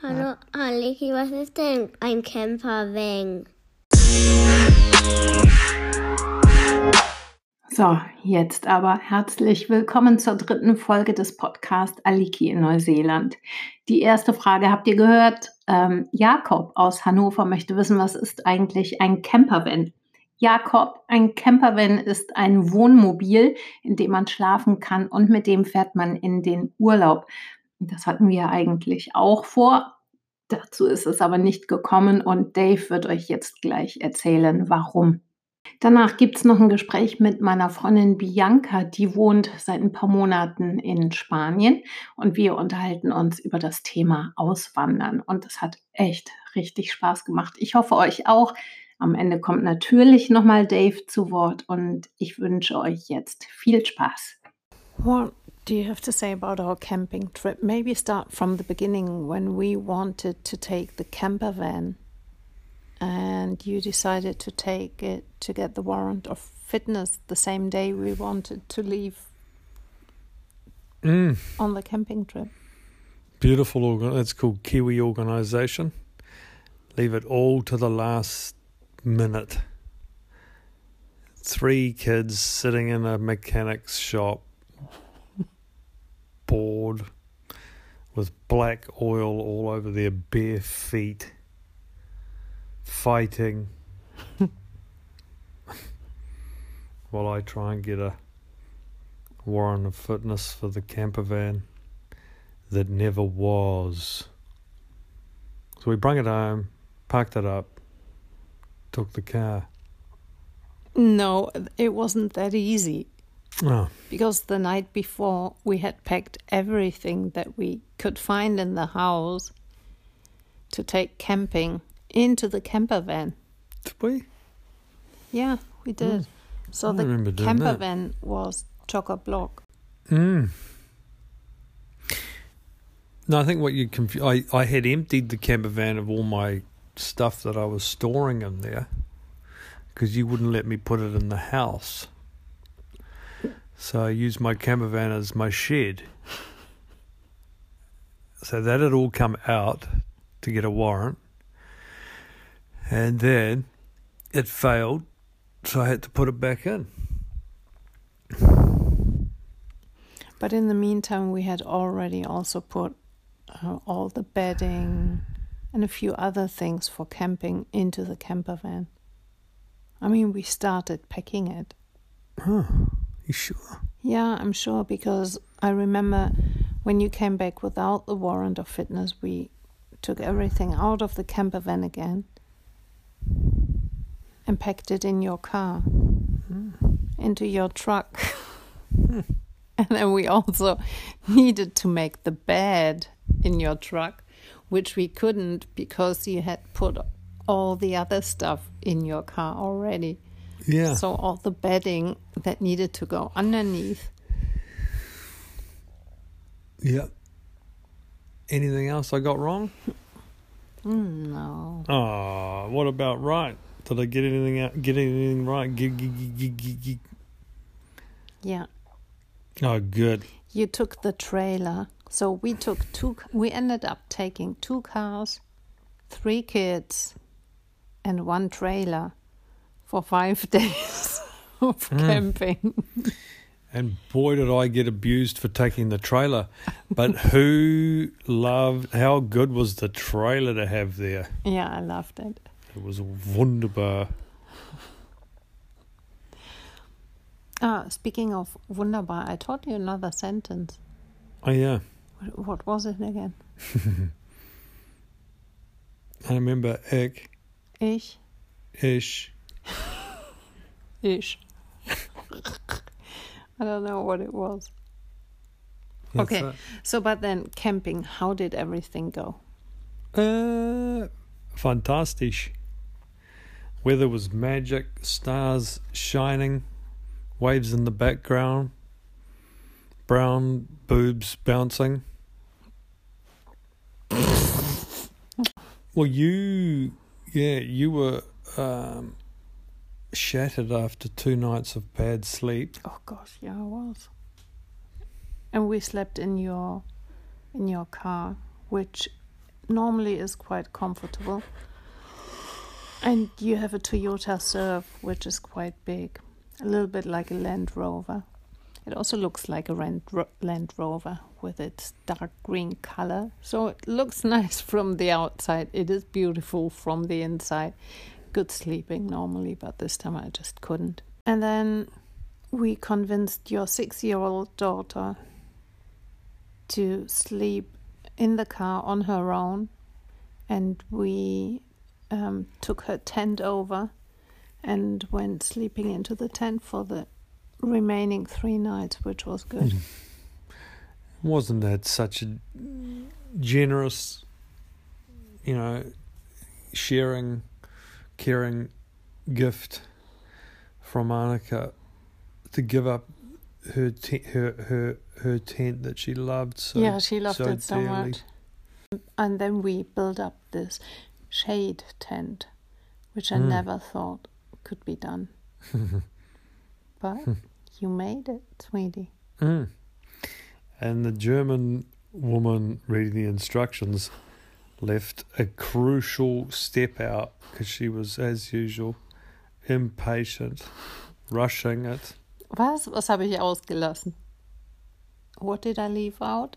Hallo Aliki, was ist denn ein Campervan? So, jetzt aber herzlich willkommen zur dritten Folge des Podcasts Aliki in Neuseeland. Die erste Frage habt ihr gehört. Ähm, Jakob aus Hannover möchte wissen, was ist eigentlich ein Campervan? Jakob, ein Campervan ist ein Wohnmobil, in dem man schlafen kann und mit dem fährt man in den Urlaub. Das hatten wir eigentlich auch vor. Dazu ist es aber nicht gekommen und Dave wird euch jetzt gleich erzählen, warum. Danach gibt es noch ein Gespräch mit meiner Freundin Bianca, die wohnt seit ein paar Monaten in Spanien und wir unterhalten uns über das Thema Auswandern und es hat echt richtig Spaß gemacht. Ich hoffe euch auch. Am Ende kommt natürlich nochmal Dave zu Wort und ich wünsche euch jetzt viel Spaß. What do you have to say about our camping trip? Maybe start from the beginning when we wanted to take the camper van and you decided to take it to get the warrant of fitness the same day we wanted to leave Mm, on the camping trip. beautiful. Organ- it's called Kiwi Organisation. Leave it all to the last minute. Three kids sitting in a mechanic's shop, bored, with black oil all over their bare feet, fighting. While I try and get a warrant of fitness for the camper van that never was. So we brought it home, packed it up, took the car. No, it wasn't that easy Oh, because the night before we had packed everything that we could find in the house to take camping into the camper van. did we? Yeah, we did. So I the camper that. van was chock a block. Mm. No, I think what you confu- I I had emptied the camper van of all my stuff that I was storing in there because you wouldn't let me put it in the house. So I used my camper van as my shed. So that had all come out to get a warrant. And then it failed, so I had to put it back in. But in the meantime, we had already also put uh, all the bedding and a few other things for camping into the camper van. I mean, we started packing it. Huh. You sure? Yeah, I'm sure because I remember when you came back without the warrant of fitness, we took everything out of the camper van again and packed it in your car, hmm. into your truck. and then we also needed to make the bed in your truck, which we couldn't because you had put all the other stuff in your car already. Yeah. So all the bedding that needed to go underneath. Yeah. Anything else I got wrong? Mm, no. Oh, what about right? Did I get anything out? Get anything right? Gig, gig, gig. Yeah. Oh, good. You took the trailer. So we took two, we ended up taking two cars, three kids, and one trailer for five days of camping. And boy, did I get abused for taking the trailer. But who loved? How good was the trailer to have there? yeah, I loved it. It was wunderbar. Ah, speaking of wunderbar, I taught you another sentence. Oh yeah, What, what was it again? I remember ich, Ich, ish. I don't know what it was. That's Okay. So, but then camping, how did everything go? Uh, fantastisch. Weather was magic, stars shining, waves in the background, brown boobs bouncing. well, you, yeah, you were um, shattered after two nights of bad sleep. Oh gosh, yeah, I was. And we slept in your in your car, which normally is quite comfortable. And you have a Toyota Surf, which is quite big, a little bit like a Land Rover. It also looks like a Land, Land Rover with its dark green color. So it looks nice from the outside. It is beautiful from the inside. Good sleeping normally, but this time I just couldn't. And then we convinced your six year old daughter to sleep in the car on her own. And we um, took her tent over and went sleeping into the tent for the remaining three nights, which was good. Mm. Wasn't that such a generous, you know, sharing, caring gift from Annika to give up her te- her her her tent that she loved so yeah, she loved so it so dearly. much. And then we built up this shade tent, which I Mm. never thought could be done. but you made it, sweetie. Mm. And the German woman reading the instructions left a crucial step out because she was, as usual, impatient, rushing it. Was? Was habe ich ausgelassen? What did I leave out?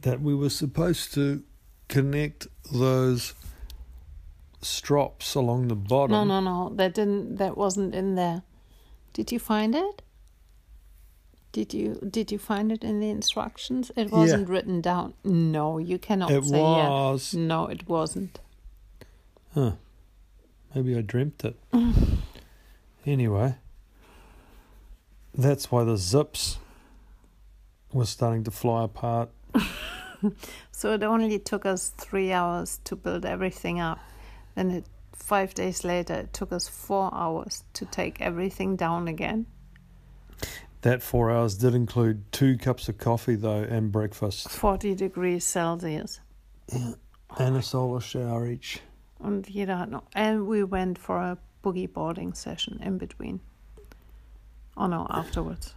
That we were supposed to connect those strops along the bottom. No, no, no. That didn't. That wasn't in there. Did you find it? Did you Did you find it in the instructions? It wasn't written down. No, you cannot It say was. yeah. No, it wasn't. Huh. Maybe I dreamt it. anyway, that's why the zips were starting to fly apart. So it only took us three hours to build everything up. And it five days later it took us four hours to take everything down again. That four hours did include two cups of coffee, though, and breakfast, Forty degrees Celsius. and a solar shower each. Und jeder hat noch. And we went for a boogie boarding session in between. Oh no, afterwards.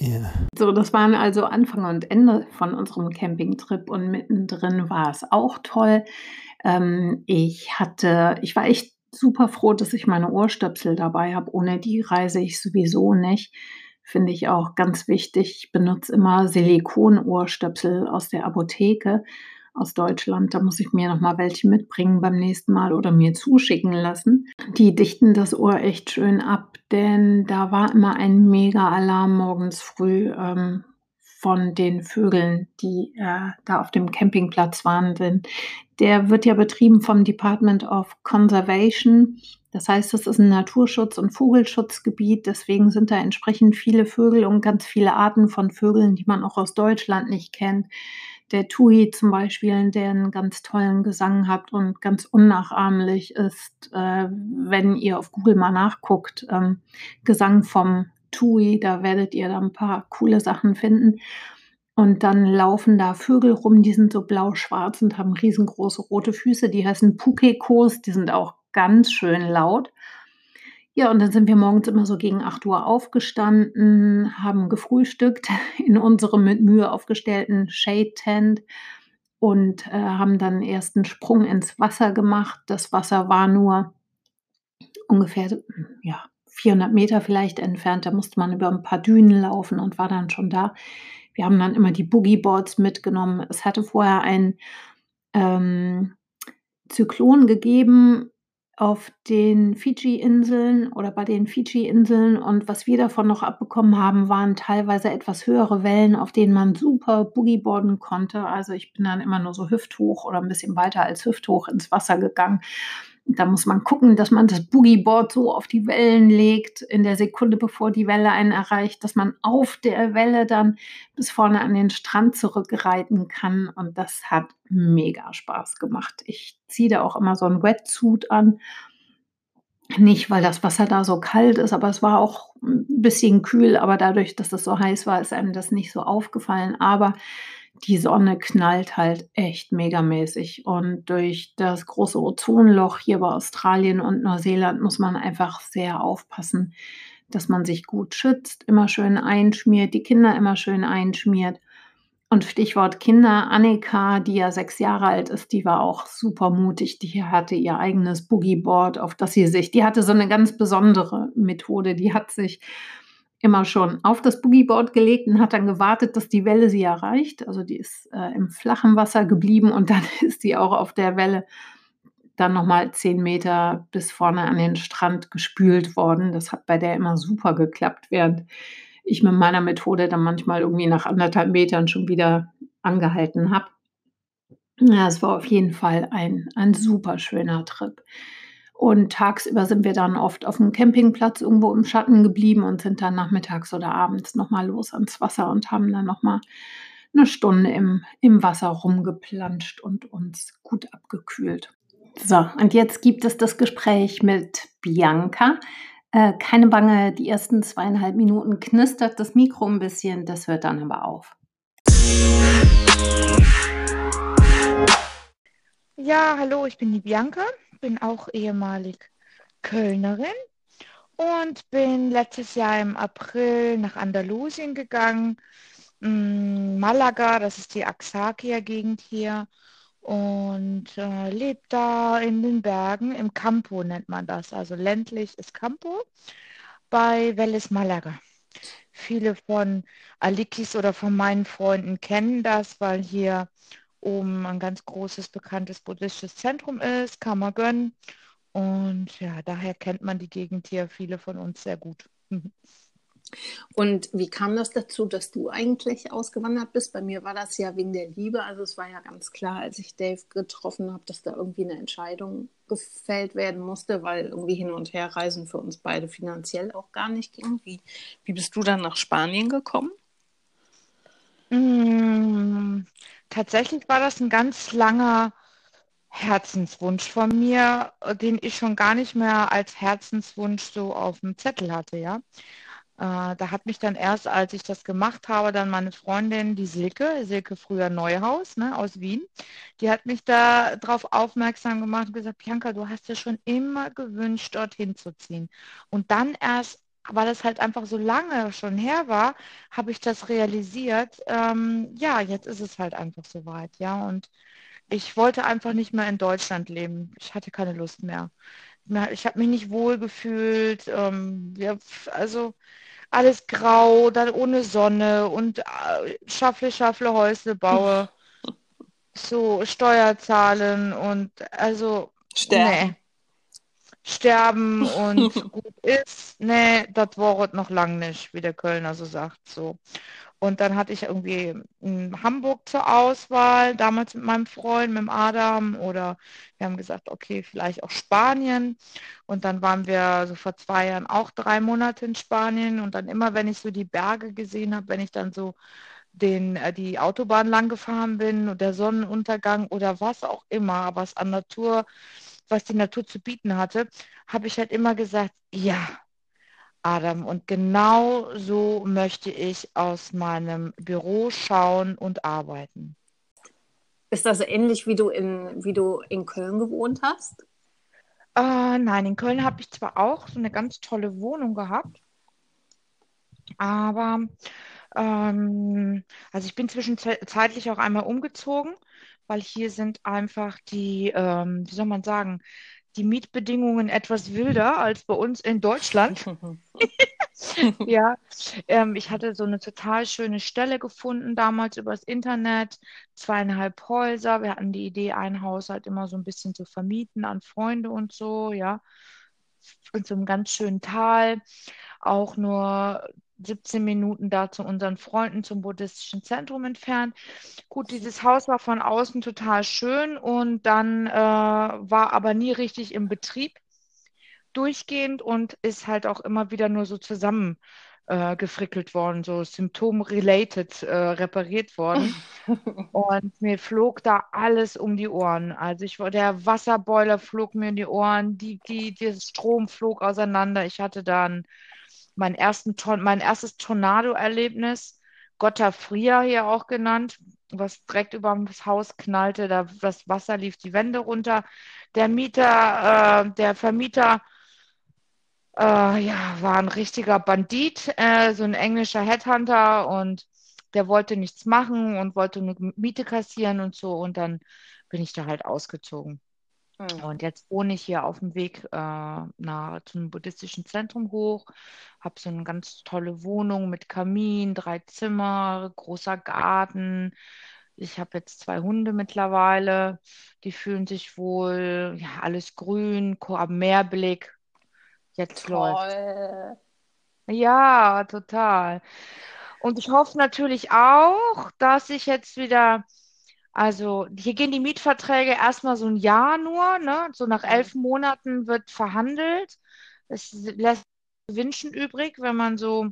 Yeah. So, das waren also Anfang und Ende von unserem Campingtrip und mittendrin war es auch toll. Ähm, ich hatte, ich war echt super froh, dass ich meine Ohrstöpsel dabei habe. Ohne die reise ich sowieso nicht. Finde ich auch ganz wichtig. Ich benutze immer Silikon-Ohrstöpsel aus der Apotheke aus Deutschland. Da muss ich mir noch mal welche mitbringen beim nächsten Mal oder mir zuschicken lassen. Die dichten das Ohr echt schön ab, denn da war immer ein Mega-Alarm morgens früh ähm, von den Vögeln, die äh, da auf dem Campingplatz waren. Denn der wird ja betrieben vom Department of Conservation. Das heißt, das ist ein Naturschutz- und Vogelschutzgebiet. Deswegen sind da entsprechend viele Vögel und ganz viele Arten von Vögeln, die man auch aus Deutschland nicht kennt. Der Tui zum Beispiel, der einen ganz tollen Gesang hat und ganz unnachahmlich ist, äh, wenn ihr auf Google mal nachguckt. Ähm, Gesang vom Tui, da werdet ihr da ein paar coole Sachen finden. Und dann laufen da Vögel rum, die sind so blau-schwarz und haben riesengroße rote Füße. Die heißen Pukekos, die sind auch ganz schön laut. Ja, und dann sind wir morgens immer so gegen 8 Uhr aufgestanden, haben gefrühstückt in unserem mit Mühe aufgestellten Shade Tent und äh, haben dann erst einen Sprung ins Wasser gemacht. Das Wasser war nur ungefähr ja, 400 Meter vielleicht entfernt. Da musste man über ein paar Dünen laufen und war dann schon da. Wir haben dann immer die Boogieboards mitgenommen. Es hatte vorher ein ähm, Zyklon gegeben auf den Fidschi-Inseln oder bei den Fidschi-Inseln. Und was wir davon noch abbekommen haben, waren teilweise etwas höhere Wellen, auf denen man super Boogieboarden konnte. Also ich bin dann immer nur so hüfthoch oder ein bisschen weiter als hüfthoch ins Wasser gegangen. Da muss man gucken, dass man das Boogieboard so auf die Wellen legt, in der Sekunde, bevor die Welle einen erreicht, dass man auf der Welle dann bis vorne an den Strand zurückreiten kann. Und das hat mega Spaß gemacht. Ich ziehe da auch immer so ein Wetsuit an. Nicht, weil das Wasser da so kalt ist, aber es war auch ein bisschen kühl. Aber dadurch, dass es so heiß war, ist einem das nicht so aufgefallen. Aber die Sonne knallt halt echt megamäßig. Und durch das große Ozonloch hier bei Australien und Neuseeland muss man einfach sehr aufpassen, dass man sich gut schützt, immer schön einschmiert, die Kinder immer schön einschmiert. Und Stichwort Kinder, Annika, die ja sechs Jahre alt ist, die war auch super mutig. Die hatte ihr eigenes Boogieboard, auf das sie sich, die hatte so eine ganz besondere Methode. Die hat sich immer schon auf das Boogieboard gelegt und hat dann gewartet, dass die Welle sie erreicht. Also die ist äh, im flachen Wasser geblieben und dann ist sie auch auf der Welle dann nochmal zehn Meter bis vorne an den Strand gespült worden. Das hat bei der immer super geklappt, während ich mit meiner Methode dann manchmal irgendwie nach anderthalb Metern schon wieder angehalten habe. Ja, es war auf jeden Fall ein, ein super schöner Trip. Und tagsüber sind wir dann oft auf dem Campingplatz irgendwo im Schatten geblieben und sind dann nachmittags oder abends nochmal los ans Wasser und haben dann nochmal eine Stunde im, im Wasser rumgeplanscht und uns gut abgekühlt. So, und jetzt gibt es das Gespräch mit Bianca. Äh, keine Bange, die ersten zweieinhalb Minuten knistert das Mikro ein bisschen, das hört dann aber auf. Ja, hallo, ich bin die Bianca, bin auch ehemalig Kölnerin und bin letztes Jahr im April nach Andalusien gegangen. Mm, Malaga, das ist die Axakia-Gegend hier und äh, lebt da in den Bergen. Im Campo nennt man das. Also ländlich ist Campo bei Vélez Malaga. Viele von Alikis oder von meinen Freunden kennen das, weil hier oben ein ganz großes, bekanntes buddhistisches Zentrum ist, Kamagön. Und ja, daher kennt man die Gegend hier, viele von uns sehr gut. Und wie kam das dazu, dass du eigentlich ausgewandert bist? Bei mir war das ja wegen der Liebe. Also es war ja ganz klar, als ich Dave getroffen habe, dass da irgendwie eine Entscheidung gefällt werden musste, weil irgendwie hin und her reisen für uns beide finanziell auch gar nicht ging. Wie, wie bist du dann nach Spanien gekommen? Mmh, tatsächlich war das ein ganz langer Herzenswunsch von mir, den ich schon gar nicht mehr als Herzenswunsch so auf dem Zettel hatte, ja. Äh, da hat mich dann erst, als ich das gemacht habe, dann meine Freundin, die Silke, Silke früher Neuhaus ne, aus Wien, die hat mich da darauf aufmerksam gemacht und gesagt, Bianca, du hast ja schon immer gewünscht, dorthin zu ziehen. Und dann erst, weil das halt einfach so lange schon her war, habe ich das realisiert. Ähm, ja, jetzt ist es halt einfach soweit, ja. Und ich wollte einfach nicht mehr in Deutschland leben. Ich hatte keine Lust mehr. Ich habe mich nicht wohl gefühlt. Ähm, ja, also alles grau, dann ohne Sonne und äh, schaffle, schaffle, Häusle baue. so Steuer zahlen und also sterben. Sterben und gut ist, nee, das war noch lang nicht, wie der Kölner so sagt. So. Und dann hatte ich irgendwie in Hamburg zur Auswahl, damals mit meinem Freund, mit dem Adam. Oder wir haben gesagt, okay, vielleicht auch Spanien. Und dann waren wir so vor zwei Jahren auch drei Monate in Spanien. Und dann immer, wenn ich so die Berge gesehen habe, wenn ich dann so den, äh, die Autobahn lang gefahren bin und der Sonnenuntergang oder was auch immer, aber es an Natur, was die Natur zu bieten hatte, habe ich halt immer gesagt, ja, Adam. Und genau so möchte ich aus meinem Büro schauen und arbeiten. Ist das ähnlich, wie du in, wie du in Köln gewohnt hast? Äh, nein, in Köln habe ich zwar auch so eine ganz tolle Wohnung gehabt, aber ähm, also ich bin zwischenzeitlich auch einmal umgezogen, weil hier sind einfach die, ähm, wie soll man sagen, die Mietbedingungen etwas wilder als bei uns in Deutschland. ja, ähm, ich hatte so eine total schöne Stelle gefunden damals übers Internet, zweieinhalb Häuser. Wir hatten die Idee, ein Haus halt immer so ein bisschen zu vermieten an Freunde und so, ja. In so einem ganz schönen Tal, auch nur 17 Minuten da zu unseren Freunden zum buddhistischen Zentrum entfernt. Gut, dieses Haus war von außen total schön und dann äh, war aber nie richtig im Betrieb durchgehend und ist halt auch immer wieder nur so zusammen äh, gefrickelt worden, so symptom-related äh, repariert worden. und mir flog da alles um die Ohren. Also ich der Wasserboiler flog mir in die Ohren, die, die, der Strom flog auseinander. Ich hatte dann mein, ersten mein erstes Tornado-Erlebnis, Gotta Fria hier auch genannt, was direkt über das Haus knallte, da das Wasser lief die Wände runter. Der Mieter, äh, der Vermieter, äh, ja, war ein richtiger Bandit, äh, so ein englischer Headhunter und der wollte nichts machen und wollte nur Miete kassieren und so. Und dann bin ich da halt ausgezogen. Mhm. Und jetzt wohne ich hier auf dem Weg äh, nach, zum buddhistischen Zentrum hoch, habe so eine ganz tolle Wohnung mit Kamin, drei Zimmer, großer Garten. Ich habe jetzt zwei Hunde mittlerweile, die fühlen sich wohl, ja, alles grün, haben Meerblick. Jetzt Toll. läuft. Ja, total. Und ich hoffe natürlich auch, dass ich jetzt wieder, also hier gehen die Mietverträge erstmal so ein Jahr nur, ne? So nach elf Monaten wird verhandelt. Es lässt wünschen übrig, wenn man so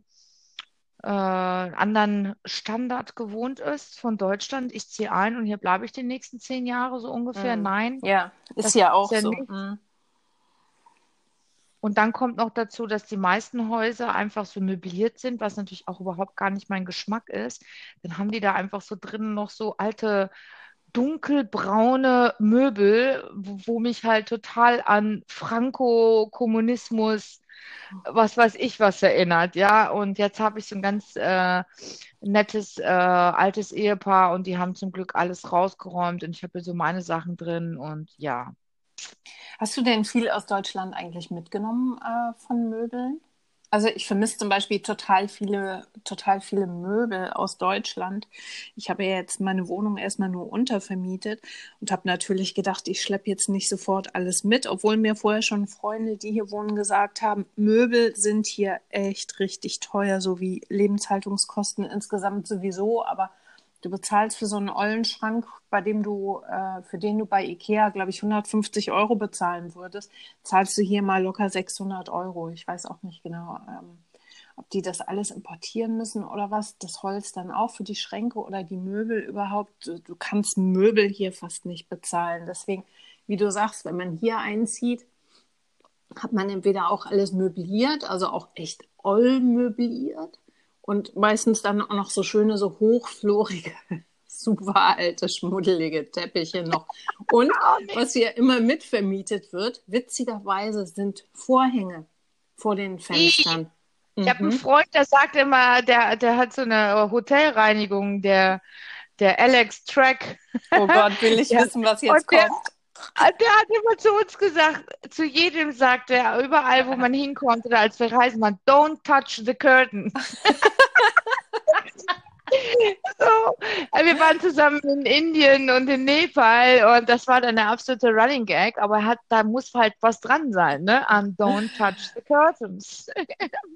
äh, anderen Standard gewohnt ist von Deutschland. Ich ziehe ein und hier bleibe ich die nächsten zehn Jahre so ungefähr. Mhm. Nein, Ja, ist ja ist auch ja so. nicht. Und dann kommt noch dazu, dass die meisten Häuser einfach so möbliert sind, was natürlich auch überhaupt gar nicht mein Geschmack ist. Dann haben die da einfach so drinnen noch so alte dunkelbraune Möbel, wo, wo mich halt total an Franco-Kommunismus, was weiß ich was erinnert, ja. Und jetzt habe ich so ein ganz äh, nettes äh, altes Ehepaar und die haben zum Glück alles rausgeräumt und ich habe hier so meine Sachen drin und ja. Hast du denn viel aus Deutschland eigentlich mitgenommen äh, von Möbeln? Also ich vermisse zum Beispiel total viele, total viele Möbel aus Deutschland. Ich habe ja jetzt meine Wohnung erstmal nur untervermietet und habe natürlich gedacht, ich schleppe jetzt nicht sofort alles mit, obwohl mir vorher schon Freunde, die hier wohnen, gesagt haben, Möbel sind hier echt richtig teuer, so wie Lebenshaltungskosten insgesamt sowieso, aber Du bezahlst für so einen Eulenschrank, bei dem du, äh, für den du bei Ikea, glaube ich, 150 Euro bezahlen würdest, zahlst du hier mal locker 600 Euro. Ich weiß auch nicht genau, ähm, ob die das alles importieren müssen oder was. Das Holz dann auch für die Schränke oder die Möbel überhaupt. Du, du kannst Möbel hier fast nicht bezahlen. Deswegen, wie du sagst, wenn man hier einzieht, hat man entweder auch alles möbliert, also auch echt oll möbliert und meistens dann auch noch so schöne, so hochflorige, super alte, schmuddelige Teppiche noch. Und was hier immer mitvermietet wird, witzigerweise sind Vorhänge vor den Fenstern. Ich habe einen Mhm. Freund, der sagt immer, der, der hat so eine Hotelreinigung, der, der Alex Track. Oh Gott, will ich wissen, was jetzt der- kommt. Der hat immer zu uns gesagt, zu jedem sagt er, überall, wo man hinkommt oder als wir reisen, man, don't touch the curtain. so, äh, wir waren zusammen in Indien und in Nepal und das war dann der absolute Running Gag, aber er hat, da muss halt was dran sein, ne? Am don't touch the curtains.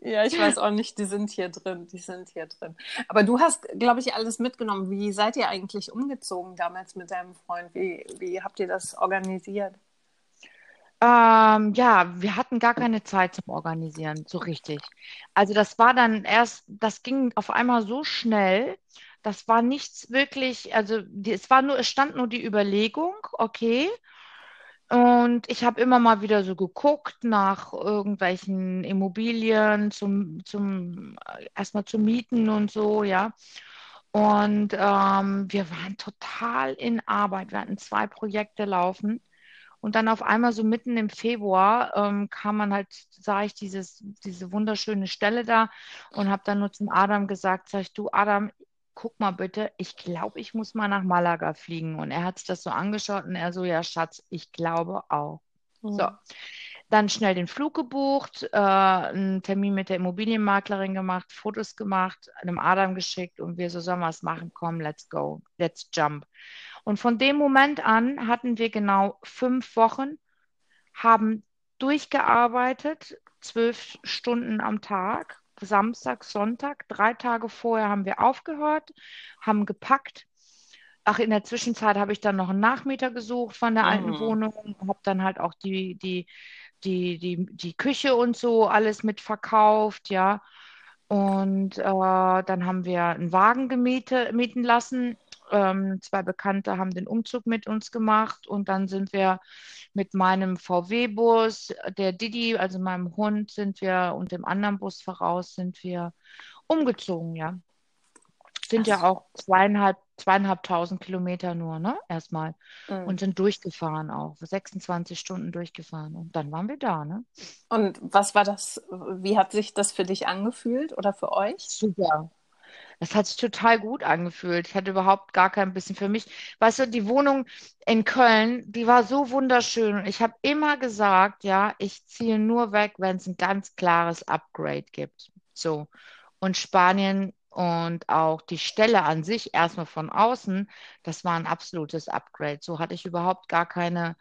Ja, ich weiß auch nicht, die sind hier drin, die sind hier drin. Aber du hast, glaube ich, alles mitgenommen. Wie seid ihr eigentlich umgezogen damals mit deinem Freund? Wie, wie habt ihr das organisiert? Ähm, ja, wir hatten gar keine Zeit zum Organisieren, so richtig. Also das war dann erst, das ging auf einmal so schnell, das war nichts wirklich, also die, es war nur, es stand nur die Überlegung, okay. Und ich habe immer mal wieder so geguckt nach irgendwelchen Immobilien zum, zum erstmal zum Mieten und so, ja. Und ähm, wir waren total in Arbeit. Wir hatten zwei Projekte laufen. Und dann auf einmal so mitten im Februar ähm, kam man halt, sah ich dieses, diese wunderschöne Stelle da und habe dann nur zum Adam gesagt, sag ich, du Adam, guck mal bitte, ich glaube, ich muss mal nach Malaga fliegen. Und er hat sich das so angeschaut und er so, ja Schatz, ich glaube auch. So, dann schnell den Flug gebucht, äh, einen Termin mit der Immobilienmaklerin gemacht, Fotos gemacht, einem Adam geschickt und wir so sollen wir es machen, komm, let's go, let's jump. Und von dem Moment an hatten wir genau fünf Wochen, haben durchgearbeitet, zwölf Stunden am Tag, Samstag, Sonntag, drei Tage vorher haben wir aufgehört, haben gepackt. Ach, in der Zwischenzeit habe ich dann noch einen Nachmieter gesucht von der alten Mhm. Wohnung, habe dann halt auch die, die, die, die, die Küche und so alles mit verkauft, ja. Und äh, dann haben wir einen Wagen gemiete, mieten lassen. Ähm, zwei Bekannte haben den Umzug mit uns gemacht und dann sind wir mit meinem VW-Bus, der Didi, also meinem Hund, sind wir und dem anderen Bus voraus sind wir umgezogen, ja. Sind ja auch zweieinhalb, zweieinhalbtausend Kilometer nur, ne? Erstmal. Mhm. Und sind durchgefahren auch. 26 Stunden durchgefahren. Und dann waren wir da, ne? Und was war das, wie hat sich das für dich angefühlt oder für euch? Super. Das hat sich total gut angefühlt. Ich hatte überhaupt gar kein bisschen für mich. Weißt du, die Wohnung in Köln, die war so wunderschön. Und ich habe immer gesagt, ja, ich ziehe nur weg, wenn es ein ganz klares Upgrade gibt. So. Und Spanien und auch die Stelle an sich, erstmal von außen, das war ein absolutes Upgrade. So hatte ich überhaupt gar keine,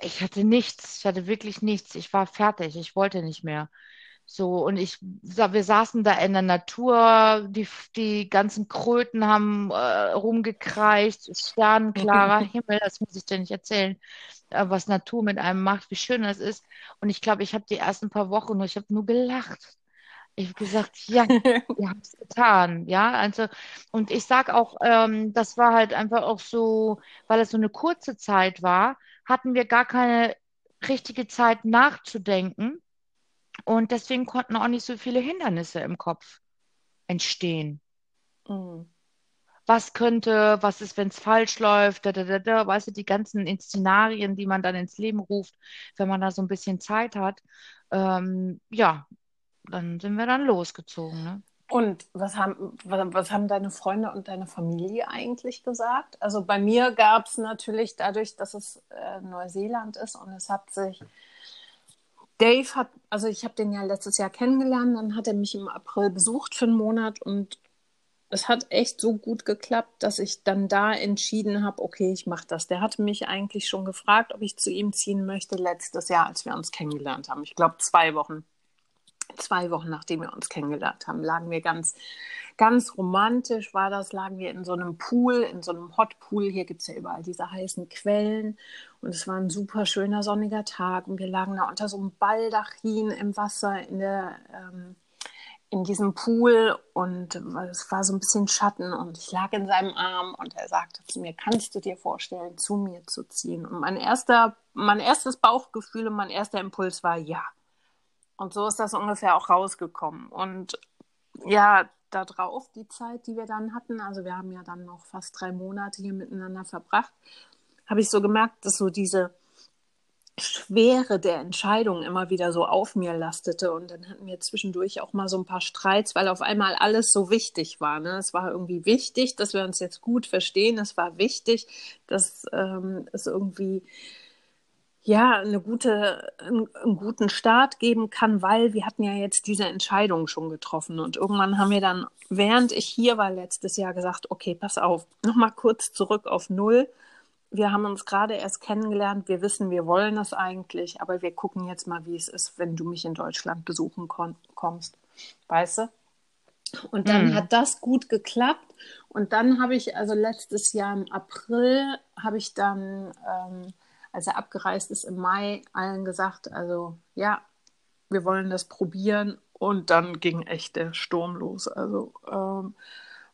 ich hatte nichts, ich hatte wirklich nichts. Ich war fertig, ich wollte nicht mehr. So, und ich, wir saßen da in der Natur, die, die ganzen Kröten haben äh, rumgekreist, sternenklarer Himmel, das muss ich dir nicht erzählen, äh, was Natur mit einem macht, wie schön das ist. Und ich glaube, ich habe die ersten paar Wochen nur, ich habe nur gelacht. Ich habe gesagt, ja, wir haben es getan, ja. Also, und ich sag auch, ähm, das war halt einfach auch so, weil es so eine kurze Zeit war, hatten wir gar keine richtige Zeit nachzudenken. Und deswegen konnten auch nicht so viele Hindernisse im Kopf entstehen. Mhm. Was könnte, was ist, wenn es falsch läuft, da, da, da, da, weißt du, die ganzen Szenarien, die man dann ins Leben ruft, wenn man da so ein bisschen Zeit hat. Ähm, ja, dann sind wir dann losgezogen. Ne? Und was haben, was haben deine Freunde und deine Familie eigentlich gesagt? Also bei mir gab es natürlich dadurch, dass es äh, Neuseeland ist und es hat sich Dave hat, also ich habe den ja letztes Jahr kennengelernt, dann hat er mich im April besucht für einen Monat und es hat echt so gut geklappt, dass ich dann da entschieden habe, okay, ich mache das. Der hatte mich eigentlich schon gefragt, ob ich zu ihm ziehen möchte letztes Jahr, als wir uns kennengelernt haben. Ich glaube zwei Wochen zwei Wochen nachdem wir uns kennengelernt haben, lagen wir ganz, ganz romantisch, war das, lagen wir in so einem Pool, in so einem Hot Pool. Hier gibt es ja überall diese heißen Quellen. Und es war ein super schöner sonniger Tag. Und wir lagen da unter so einem Baldachin im Wasser in der, ähm, in diesem Pool und es war so ein bisschen Schatten und ich lag in seinem Arm und er sagte zu mir, kannst du dir vorstellen, zu mir zu ziehen? Und mein erster, mein erstes Bauchgefühl und mein erster Impuls war ja. Und so ist das ungefähr auch rausgekommen. Und ja, darauf die Zeit, die wir dann hatten, also wir haben ja dann noch fast drei Monate hier miteinander verbracht, habe ich so gemerkt, dass so diese Schwere der Entscheidung immer wieder so auf mir lastete. Und dann hatten wir zwischendurch auch mal so ein paar Streits, weil auf einmal alles so wichtig war. Ne? Es war irgendwie wichtig, dass wir uns jetzt gut verstehen. Es war wichtig, dass ähm, es irgendwie ja, eine gute, einen, einen, guten Start geben kann, weil wir hatten ja jetzt diese Entscheidung schon getroffen. Und irgendwann haben wir dann, während ich hier war letztes Jahr, gesagt, okay, pass auf, nochmal kurz zurück auf Null. Wir haben uns gerade erst kennengelernt, wir wissen, wir wollen das eigentlich, aber wir gucken jetzt mal, wie es ist, wenn du mich in Deutschland besuchen kommst. Weißt du? Und dann mm. hat das gut geklappt. Und dann habe ich, also letztes Jahr im April, habe ich dann ähm, als er abgereist ist im Mai, allen gesagt, also ja, wir wollen das probieren. Und dann ging echt der Sturm los. Also ähm,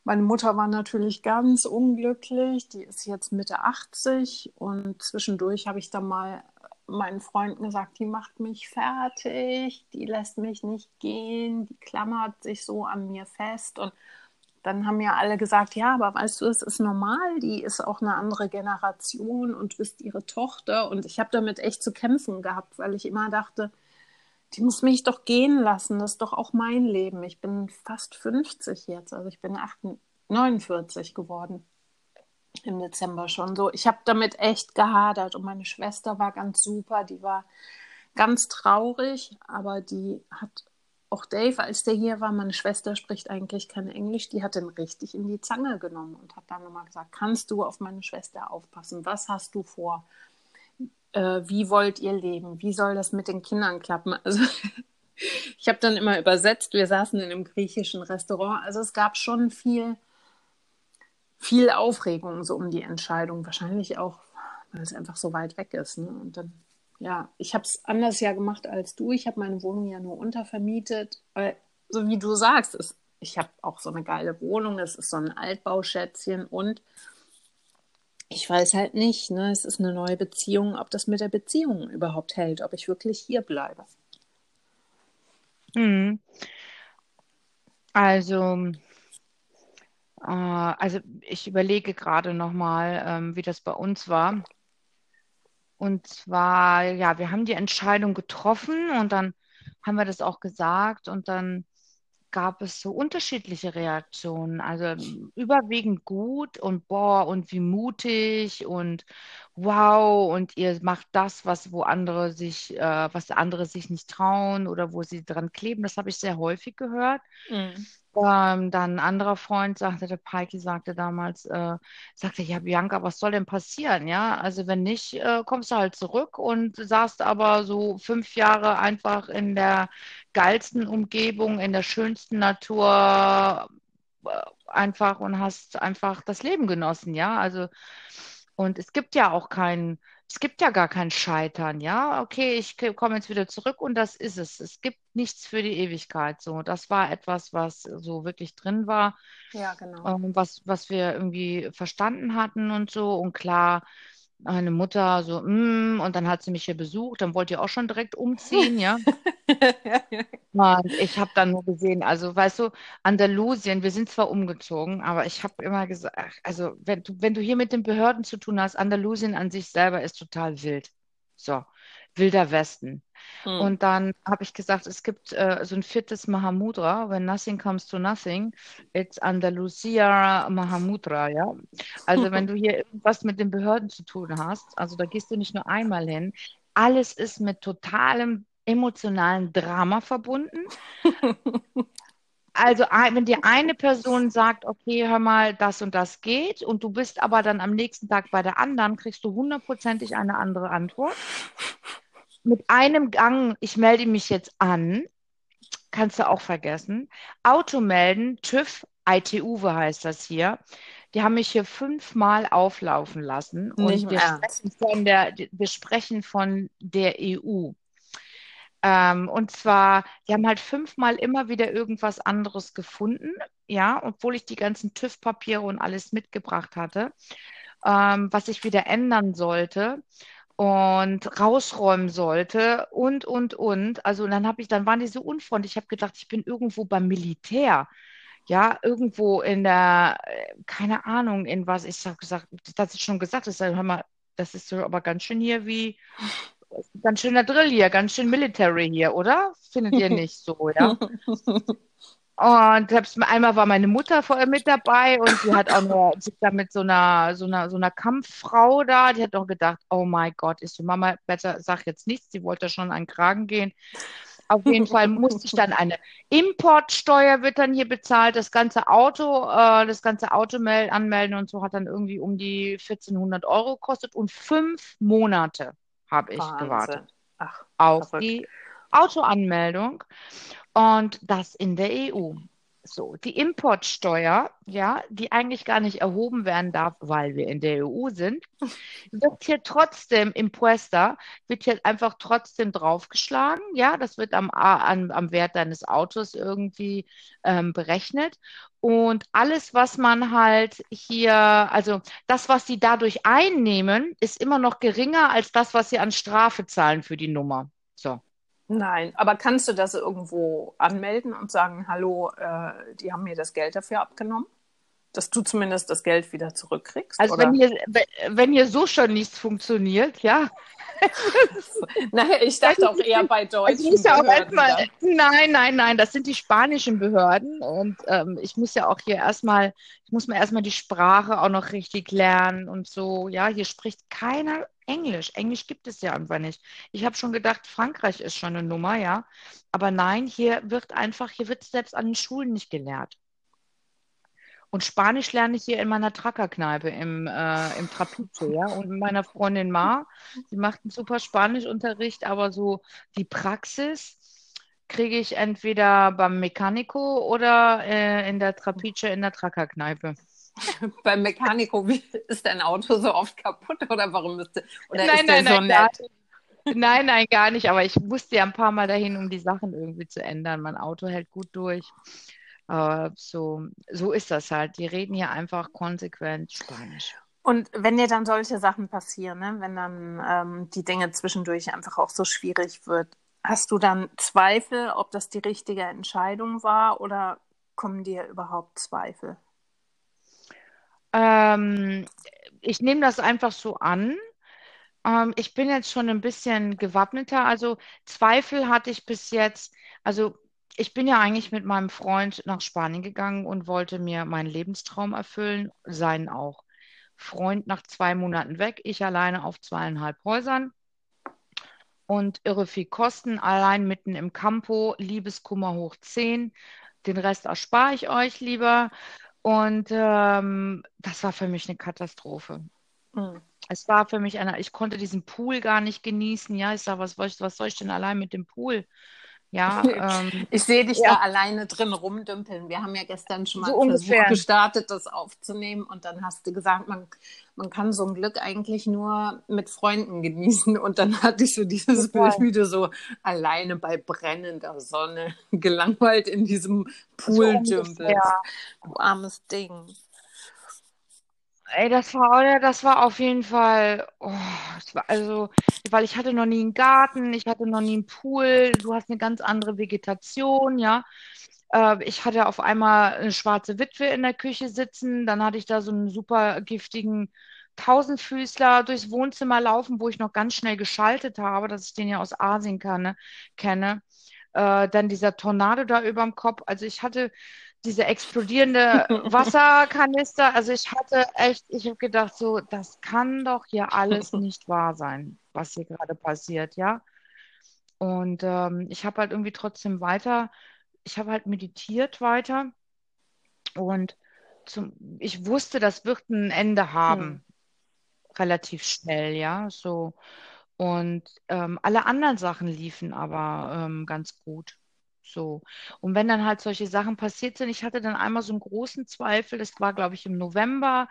meine Mutter war natürlich ganz unglücklich. Die ist jetzt Mitte 80 und zwischendurch habe ich dann mal meinen Freunden gesagt, die macht mich fertig, die lässt mich nicht gehen, die klammert sich so an mir fest und dann haben ja alle gesagt, ja, aber weißt du, es ist normal, die ist auch eine andere Generation und bist ihre Tochter. Und ich habe damit echt zu kämpfen gehabt, weil ich immer dachte, die muss mich doch gehen lassen, das ist doch auch mein Leben. Ich bin fast 50 jetzt, also ich bin 49 geworden im Dezember schon so. Ich habe damit echt gehadert und meine Schwester war ganz super, die war ganz traurig, aber die hat auch Dave, als der hier war, meine Schwester spricht eigentlich kein Englisch, die hat ihn richtig in die Zange genommen und hat dann nochmal gesagt, kannst du auf meine Schwester aufpassen? Was hast du vor? Äh, wie wollt ihr leben? Wie soll das mit den Kindern klappen? Also ich habe dann immer übersetzt, wir saßen in einem griechischen Restaurant, also es gab schon viel, viel Aufregung so um die Entscheidung, wahrscheinlich auch, weil es einfach so weit weg ist. Ne? Und dann ja, ich habe es anders ja gemacht als du. Ich habe meine Wohnung ja nur untervermietet. Weil, so wie du sagst, ist, ich habe auch so eine geile Wohnung. Es ist so ein Altbauschätzchen und ich weiß halt nicht, ne, es ist eine neue Beziehung, ob das mit der Beziehung überhaupt hält, ob ich wirklich hier bleibe. Hm. Also, äh, also ich überlege gerade nochmal, ähm, wie das bei uns war. Und zwar, ja, wir haben die Entscheidung getroffen und dann haben wir das auch gesagt und dann gab es so unterschiedliche Reaktionen. Also überwiegend gut und boah, und wie mutig und wow, und ihr macht das, was wo andere sich, äh, was andere sich nicht trauen oder wo sie dran kleben. Das habe ich sehr häufig gehört. Mhm. Ähm, dann ein anderer Freund sagte, der Paiki sagte damals, äh, sagte, ja, Bianca, was soll denn passieren? Ja, also wenn nicht, äh, kommst du halt zurück und saßt aber so fünf Jahre einfach in der geilsten Umgebung, in der schönsten Natur äh, einfach und hast einfach das Leben genossen, ja. Also, und es gibt ja auch keinen es gibt ja gar kein Scheitern, ja. Okay, ich komme jetzt wieder zurück und das ist es. Es gibt nichts für die Ewigkeit. So, das war etwas, was so wirklich drin war, Ja, genau. ähm, was, was wir irgendwie verstanden hatten und so. Und klar, meine Mutter so, mm, und dann hat sie mich hier besucht, dann wollte ihr auch schon direkt umziehen, ja. Und ich habe dann nur gesehen, also weißt du, Andalusien, wir sind zwar umgezogen, aber ich habe immer gesagt, also wenn du, wenn du hier mit den Behörden zu tun hast, Andalusien an sich selber ist total wild. So, wilder Westen. Hm. Und dann habe ich gesagt, es gibt äh, so ein viertes Mahamudra, when nothing comes to nothing, it's Andalusia Mahamudra, ja. Also wenn du hier irgendwas mit den Behörden zu tun hast, also da gehst du nicht nur einmal hin, alles ist mit totalem emotionalen Drama verbunden. Also wenn dir eine Person sagt, okay, hör mal, das und das geht, und du bist aber dann am nächsten Tag bei der anderen, kriegst du hundertprozentig eine andere Antwort. Mit einem Gang, ich melde mich jetzt an, kannst du auch vergessen. Auto melden, TÜV, ITUwe heißt das hier. Die haben mich hier fünfmal auflaufen lassen. Und Nicht im wir sprechen der, wir sprechen von der EU. Ähm, und zwar, die haben halt fünfmal immer wieder irgendwas anderes gefunden, ja, obwohl ich die ganzen TÜV-Papiere und alles mitgebracht hatte, ähm, was ich wieder ändern sollte und rausräumen sollte und, und, und. Also und dann habe ich, dann waren die so unfreundlich. Ich habe gedacht, ich bin irgendwo beim Militär. Ja, irgendwo in der, äh, keine Ahnung, in was. Ich habe gesagt, das ist schon gesagt, das ist, hör mal, das ist aber ganz schön hier wie, ganz schöner Drill hier, ganz schön Military hier, oder? Findet ihr nicht so, ja? Und selbst einmal war meine Mutter vorher mit dabei und die hat auch nur sich da mit so einer, so einer, so einer Kampffrau da, die hat auch gedacht, oh mein Gott, ich so, Mama, besser sag jetzt nichts, die wollte schon an den Kragen gehen. Auf jeden Fall musste ich dann eine Importsteuer wird dann hier bezahlt, das ganze Auto, äh, das ganze Auto mel anmelden und so hat dann irgendwie um die 1400 Euro gekostet und fünf Monate habe ich gewartet Wahnsinn. Ach, auf verrückt. die Autoanmeldung und das in der EU. So, die Importsteuer, ja, die eigentlich gar nicht erhoben werden darf, weil wir in der EU sind, wird hier trotzdem, Impuesta, wird hier einfach trotzdem draufgeschlagen, ja, das wird am, am, am Wert deines Autos irgendwie ähm, berechnet. Und alles, was man halt hier, also das, was sie dadurch einnehmen, ist immer noch geringer als das, was sie an Strafe zahlen für die Nummer. So. Nein, aber kannst du das irgendwo anmelden und sagen, hallo, äh, die haben mir das Geld dafür abgenommen? Dass du zumindest das Geld wieder zurückkriegst? Also oder? wenn hier, wenn- hier so schon nichts funktioniert, ja. Naja, ich dachte auch eher bei Also deutschen ich muss ja erstmal, nein, nein, nein, das sind die spanischen Behörden und ähm, ich muss ja auch hier erstmal, ich muss mir erstmal die Sprache auch noch richtig lernen und so. Ja, hier spricht keiner Englisch. Englisch gibt es ja einfach nicht. Ich habe schon gedacht, Frankreich ist schon eine Nummer, ja. Aber nein, hier wird einfach, hier wird selbst an den Schulen nicht gelehrt. Und Spanisch lerne ich hier in meiner Trackerkneipe im, äh, im Trapiche, ja. Und mit meiner Freundin Mar, die macht einen super Spanischunterricht, aber so die Praxis kriege ich entweder beim Mechanico oder äh, in der Trapiche in der Trackerkneipe. Beim Mechanico, wie ist dein Auto so oft kaputt oder warum du, oder Nein, ist der nein, so nein, gar nett? nicht. Nein, nein, gar nicht. Aber ich musste ja ein paar Mal dahin, um die Sachen irgendwie zu ändern. Mein Auto hält gut durch. Aber so, so ist das halt. Die reden hier einfach konsequent Spanisch. Und wenn dir dann solche Sachen passieren, ne? wenn dann ähm, die Dinge zwischendurch einfach auch so schwierig wird, hast du dann Zweifel, ob das die richtige Entscheidung war oder kommen dir überhaupt Zweifel? Ähm, ich nehme das einfach so an. Ähm, ich bin jetzt schon ein bisschen gewappneter. Also Zweifel hatte ich bis jetzt. Also ich bin ja eigentlich mit meinem Freund nach Spanien gegangen und wollte mir meinen Lebenstraum erfüllen, seinen auch. Freund nach zwei Monaten weg, ich alleine auf zweieinhalb Häusern und irre viel Kosten, allein mitten im Campo, Liebeskummer hoch 10. Den Rest erspare ich euch lieber. Und ähm, das war für mich eine Katastrophe. Mhm. Es war für mich eine, ich konnte diesen Pool gar nicht genießen. Ja, ich sage, was, was soll ich denn allein mit dem Pool? Ja, ähm, ich sehe dich ja. da alleine drin rumdümpeln. Wir haben ja gestern schon mal so Versuch gestartet, das aufzunehmen und dann hast du gesagt, man, man kann so ein Glück eigentlich nur mit Freunden genießen und dann hatte ich so dieses Bild, wie du so alleine bei brennender Sonne gelangweilt in diesem Pool so dümpelst. Du armes Ding. Ey, das war, das war auf jeden Fall, oh, war also, weil ich hatte noch nie einen Garten, ich hatte noch nie einen Pool, du hast eine ganz andere Vegetation, ja. Äh, ich hatte auf einmal eine schwarze Witwe in der Küche sitzen, dann hatte ich da so einen super giftigen Tausendfüßler durchs Wohnzimmer laufen, wo ich noch ganz schnell geschaltet habe, dass ich den ja aus Asien kann, ne, kenne. Äh, dann dieser Tornado da über dem Kopf. Also ich hatte diese explodierende Wasserkanister. Also ich hatte echt, ich habe gedacht, so, das kann doch hier alles nicht wahr sein, was hier gerade passiert, ja. Und ähm, ich habe halt irgendwie trotzdem weiter, ich habe halt meditiert weiter und zum, ich wusste, das wird ein Ende haben, hm. relativ schnell, ja, so. Und ähm, alle anderen Sachen liefen aber ähm, ganz gut. So. Und wenn dann halt solche Sachen passiert sind, ich hatte dann einmal so einen großen Zweifel, das war, glaube ich, im November.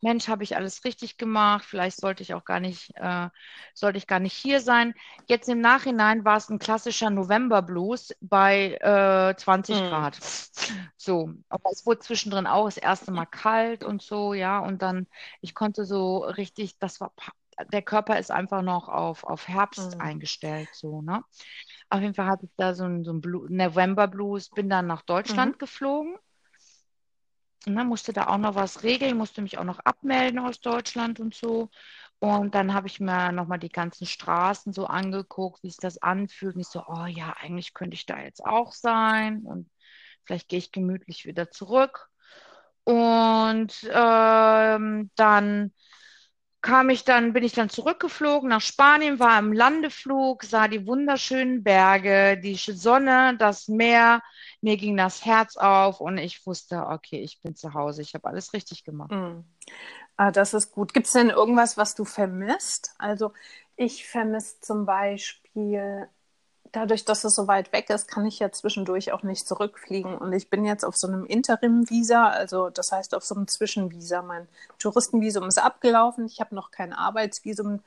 Mensch, habe ich alles richtig gemacht? Vielleicht sollte ich auch gar nicht, äh, sollte ich gar nicht hier sein. Jetzt im Nachhinein war es ein klassischer November-Blues bei äh, 20 mhm. Grad. So. Aber es wurde zwischendrin auch das erste Mal kalt und so, ja. Und dann, ich konnte so richtig, das war der Körper ist einfach noch auf, auf Herbst mhm. eingestellt, so, ne? Auf jeden Fall hatte ich da so ein, so ein November Blues, bin dann nach Deutschland mhm. geflogen. Und dann musste da auch noch was regeln, musste mich auch noch abmelden aus Deutschland und so. Und dann habe ich mir nochmal die ganzen Straßen so angeguckt, wie sich das anfühlt. Und ich so, oh ja, eigentlich könnte ich da jetzt auch sein. Und vielleicht gehe ich gemütlich wieder zurück. Und ähm, dann kam ich dann, bin ich dann zurückgeflogen nach Spanien, war im Landeflug, sah die wunderschönen Berge, die Sonne, das Meer. Mir ging das Herz auf und ich wusste, okay, ich bin zu Hause, ich habe alles richtig gemacht. Mhm. Ah, das ist gut. Gibt es denn irgendwas, was du vermisst? Also ich vermisse zum Beispiel dadurch, dass es so weit weg ist, kann ich ja zwischendurch auch nicht zurückfliegen. Und ich bin jetzt auf so einem Interim-Visa, also das heißt auf so einem Zwischenvisa. Mein Touristenvisum ist abgelaufen. Ich habe noch kein Arbeitsvisum.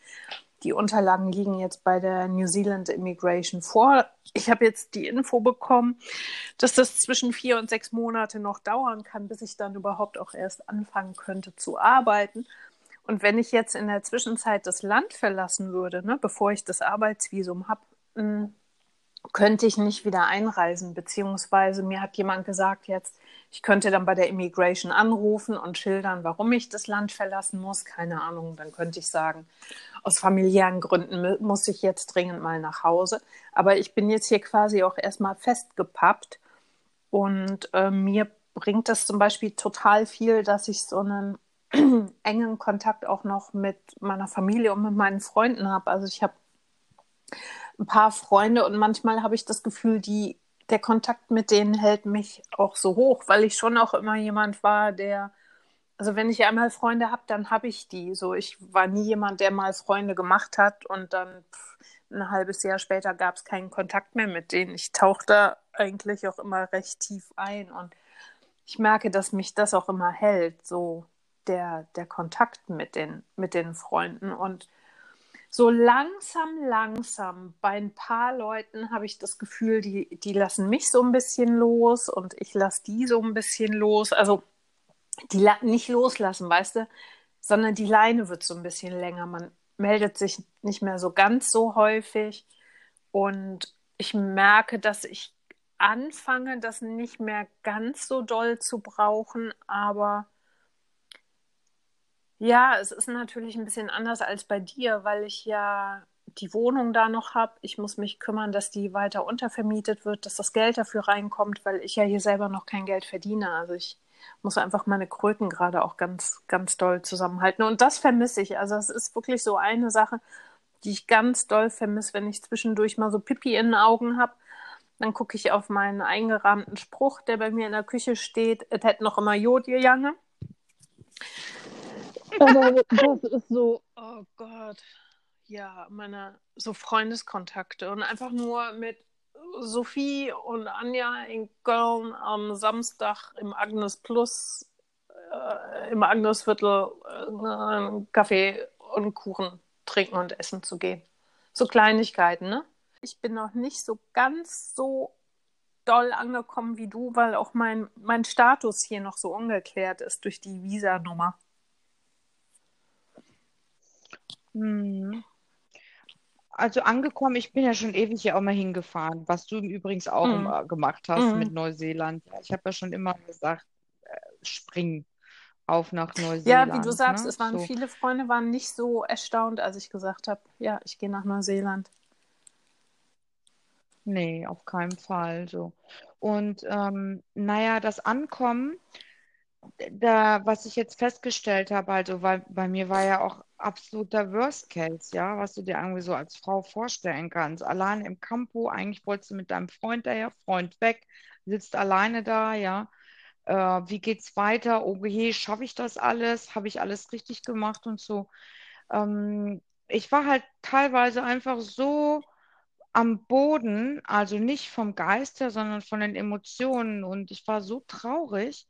Die Unterlagen liegen jetzt bei der New Zealand Immigration vor. Ich habe jetzt die Info bekommen, dass das zwischen vier und sechs Monate noch dauern kann, bis ich dann überhaupt auch erst anfangen könnte zu arbeiten. Und wenn ich jetzt in der Zwischenzeit das Land verlassen würde, ne, bevor ich das Arbeitsvisum habe, hm, könnte ich nicht wieder einreisen, beziehungsweise mir hat jemand gesagt jetzt, ich könnte dann bei der Immigration anrufen und schildern, warum ich das Land verlassen muss. Keine Ahnung, dann könnte ich sagen, aus familiären Gründen muss ich jetzt dringend mal nach Hause. Aber ich bin jetzt hier quasi auch erstmal festgepappt und äh, mir bringt das zum Beispiel total viel, dass ich so einen engen Kontakt auch noch mit meiner Familie und mit meinen Freunden habe. Also ich habe ein paar Freunde und manchmal habe ich das Gefühl, die, der Kontakt mit denen hält mich auch so hoch, weil ich schon auch immer jemand war, der, also wenn ich einmal Freunde habe, dann habe ich die. So, ich war nie jemand, der mal Freunde gemacht hat und dann pff, ein halbes Jahr später gab es keinen Kontakt mehr mit denen. Ich tauchte eigentlich auch immer recht tief ein und ich merke, dass mich das auch immer hält, so der, der Kontakt mit den, mit den Freunden und so langsam, langsam bei ein paar Leuten habe ich das Gefühl, die, die lassen mich so ein bisschen los und ich lasse die so ein bisschen los. Also die nicht loslassen, weißt du, sondern die Leine wird so ein bisschen länger. Man meldet sich nicht mehr so ganz so häufig und ich merke, dass ich anfange, das nicht mehr ganz so doll zu brauchen, aber ja, es ist natürlich ein bisschen anders als bei dir, weil ich ja die Wohnung da noch habe. Ich muss mich kümmern, dass die weiter untervermietet wird, dass das Geld dafür reinkommt, weil ich ja hier selber noch kein Geld verdiene. Also ich muss einfach meine Kröten gerade auch ganz, ganz doll zusammenhalten. Und das vermisse ich. Also es ist wirklich so eine Sache, die ich ganz doll vermisse, wenn ich zwischendurch mal so Pipi in den Augen habe. Dann gucke ich auf meinen eingerahmten Spruch, der bei mir in der Küche steht. Es hätte noch immer Jod, ihr Jange. Aber das ist so, oh Gott, ja, meine so Freundeskontakte und einfach nur mit Sophie und Anja in Köln am Samstag im Agnes Plus, äh, im Agnesviertel äh, Kaffee und Kuchen trinken und essen zu gehen. So Kleinigkeiten, ne? Ich bin noch nicht so ganz so doll angekommen wie du, weil auch mein, mein Status hier noch so ungeklärt ist durch die Visa-Nummer. Hm. Also angekommen, ich bin ja schon ewig hier auch mal hingefahren, was du übrigens auch Mhm. immer gemacht hast Mhm. mit Neuseeland. Ich habe ja schon immer gesagt, äh, spring auf nach Ja, Neuseeland. wie du sagst, ne? es waren So. viele Freunde, waren nicht so erstaunt, als ich gesagt habe, ja, ich gehe nach Neuseeland. Nee, auf keinen Fall so. Und ähm, naja, das Ankommen, da, was ich jetzt festgestellt habe, also weil bei mir war ja auch absoluter Worst Case, ja, was du dir irgendwie so als Frau vorstellen kannst. Alleine im Campo, eigentlich wolltest du mit deinem Freund daher, Freund weg, sitzt alleine da, ja. Äh, wie geht's weiter? Oh je, schaffe ich das alles? Habe ich alles richtig gemacht und so. Ähm, ich war halt teilweise einfach so am Boden, also nicht vom Geiste, sondern von den Emotionen. Und ich war so traurig.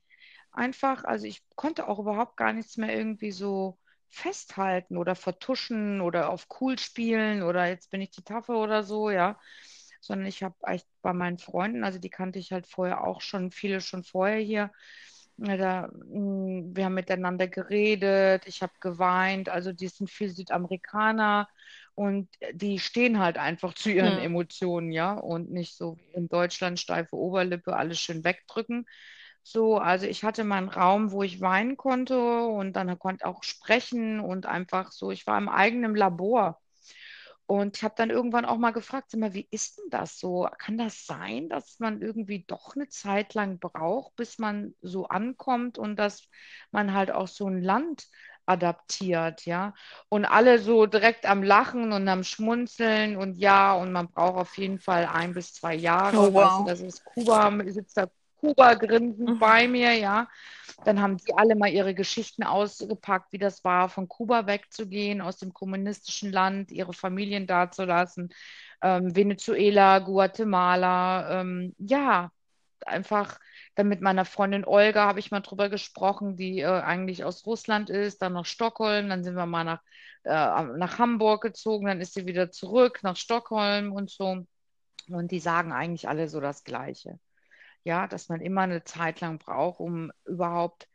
Einfach, also ich konnte auch überhaupt gar nichts mehr irgendwie so festhalten oder vertuschen oder auf cool spielen oder jetzt bin ich die Tafel oder so, ja. Sondern ich habe echt bei meinen Freunden, also die kannte ich halt vorher auch schon, viele schon vorher hier. Ja, Da, mh, wir haben miteinander geredet, ich habe geweint, also die sind viel Südamerikaner und die stehen halt einfach zu ihren Hm. Emotionen, ja, und nicht so wie in Deutschland steife Oberlippe, alles schön wegdrücken. So, also ich hatte meinen Raum, wo ich weinen konnte und dann konnte auch sprechen und einfach so, ich war im eigenen Labor. Und ich habe dann irgendwann auch mal gefragt, sag mal, wie ist denn das so? Kann das sein, dass man irgendwie doch eine Zeit lang braucht, bis man so ankommt und dass man halt auch so ein Land adaptiert, ja? Und alle so direkt am Lachen und am Schmunzeln und ja, und man braucht auf jeden Fall ein bis zwei Jahre. Oh, wow. das ist Kuba, sitzt da Kuba grinsend Mhm. bei mir, ja. Dann haben die alle mal ihre Geschichten ausgepackt, wie das war, von Kuba wegzugehen, aus dem kommunistischen Land, ihre Familien dazulassen. Ähm, Venezuela, Guatemala, ähm, ja, einfach dann mit meiner Freundin Olga habe ich mal drüber gesprochen, die äh, eigentlich aus Russland ist, dann nach Stockholm, dann sind wir mal nach, äh, nach Hamburg gezogen, dann ist sie wieder zurück nach Stockholm und so. Und die sagen eigentlich alle so das Gleiche. Ja, dass man immer eine Zeit lang braucht, um überhaupt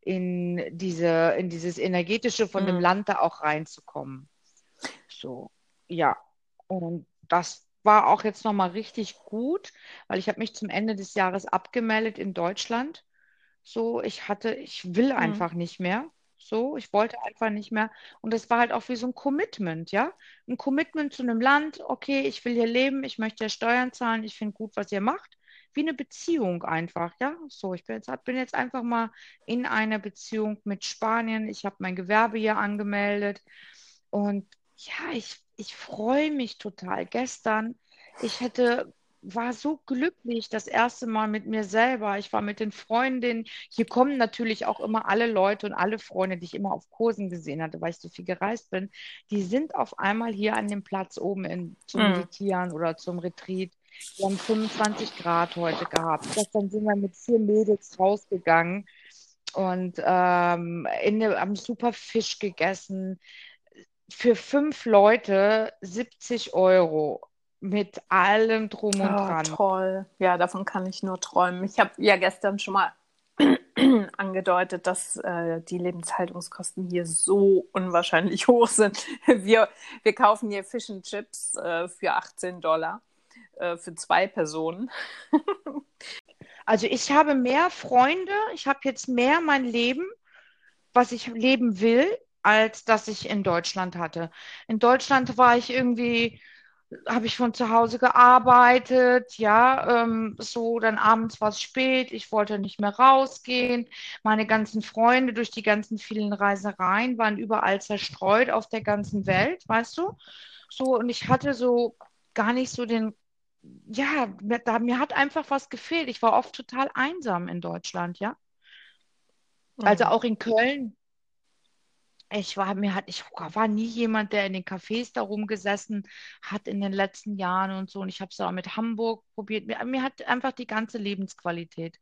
in diese, in dieses Energetische von dem Hm. Land da auch reinzukommen. So, ja. Und das war auch jetzt nochmal richtig gut, weil ich habe mich zum Ende des Jahres abgemeldet in Deutschland. So, ich hatte, ich will Hm. einfach nicht mehr. So, ich wollte einfach nicht mehr. Und das war halt auch wie so ein Commitment, ja? Ein Commitment zu einem Land. Okay, ich will hier leben, ich möchte hier Steuern zahlen, ich finde gut, was ihr macht. Wie eine Beziehung einfach, ja? So, ich bin jetzt, bin jetzt einfach mal in einer Beziehung mit Spanien. Ich habe mein Gewerbe hier angemeldet. Und ja, ich, ich freue mich total. Gestern, ich hätte, war so glücklich, das erste Mal mit mir selber. Ich war mit den Freundinnen. Hier kommen natürlich auch immer alle Leute und alle Freunde, die ich immer auf Kursen gesehen hatte, weil ich so viel gereist bin. Die sind auf einmal hier an dem Platz oben in, zum Hm. Meditieren oder zum Retreat. Wir haben 25 Grad heute gehabt. Gestern sind wir mit vier Mädels rausgegangen und ähm, in, haben super Fisch gegessen. Für fünf Leute 70 Euro mit allem drum und Oh, dran. toll. Ja, davon kann ich nur träumen. Ich habe ja gestern schon mal angedeutet, dass äh, die Lebenshaltungskosten hier so unwahrscheinlich hoch sind. Wir, wir kaufen hier Fish and Chips äh, für 18 Dollar äh, für zwei Personen. Also ich habe mehr Freunde, ich habe jetzt mehr mein Leben, was ich leben will, als das ich in Deutschland hatte. In Deutschland war ich irgendwie, habe ich von zu Hause gearbeitet, ja, ähm, so, dann abends war es spät, ich wollte nicht mehr rausgehen. Meine ganzen Freunde durch die ganzen vielen Reisereien waren überall zerstreut auf der ganzen Welt, weißt du? So, und ich hatte so gar nicht so den, ja, mir, da, mir hat einfach was gefehlt. Ich war oft total einsam in Deutschland, ja. Also Mhm. auch in Köln. Ich war, mir hat, ich war nie jemand, der in den Cafés da rumgesessen hat in den letzten Jahren und so. Und ich habe es auch mit Hamburg probiert. Mir, mir hat einfach die ganze Lebensqualität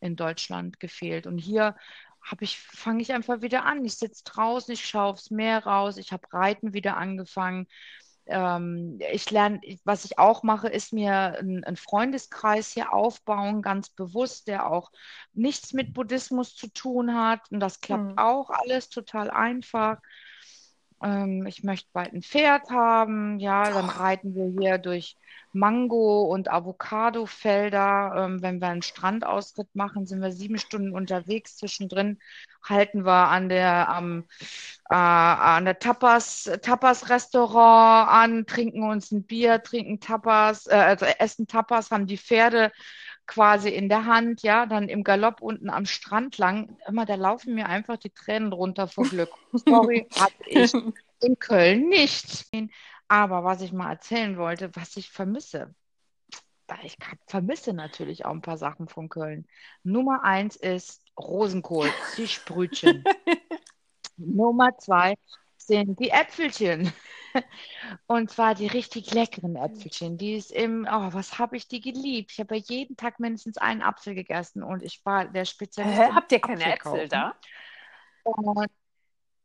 in Deutschland gefehlt. Und hier habe ich, fange ich einfach wieder an. Ich sitze draußen, ich schaue aufs Meer raus, ich habe Reiten wieder angefangen. Ähm, ich lerne, was ich auch mache, ist mir einen Freundeskreis hier aufbauen, ganz bewusst, der auch nichts mit Buddhismus zu tun hat. Und das klappt Mhm. auch alles total einfach. Ähm, ich möchte bald ein Pferd haben. Ja, dann reiten wir hier durch Mango- und Avocadofelder. Ähm, wenn wir einen Strandausritt machen, sind wir sieben Stunden unterwegs. Zwischendrin halten wir an der, am, äh, an der Tapas, Tapas-Restaurant an, trinken uns ein Bier, trinken Tapas, äh, also essen Tapas, haben die Pferde quasi in der Hand, ja, dann im Galopp unten am Strand lang. Immer, da laufen mir einfach die Tränen runter vor Glück. Sorry, hatte ich in Köln nicht. Aber was ich mal erzählen wollte, was ich vermisse. Ich vermisse natürlich auch ein paar Sachen von Köln. Nummer eins ist Rosenkohl, die Sprütchen. Nummer zwei sind die Äpfelchen. Und zwar die richtig leckeren Äpfelchen. Die ist im, oh, was habe ich die geliebt? Ich habe ja jeden Tag mindestens einen Apfel gegessen und ich war der Spezialist. Hä, habt ihr keine Äpfel Apfelkaufen. da? Und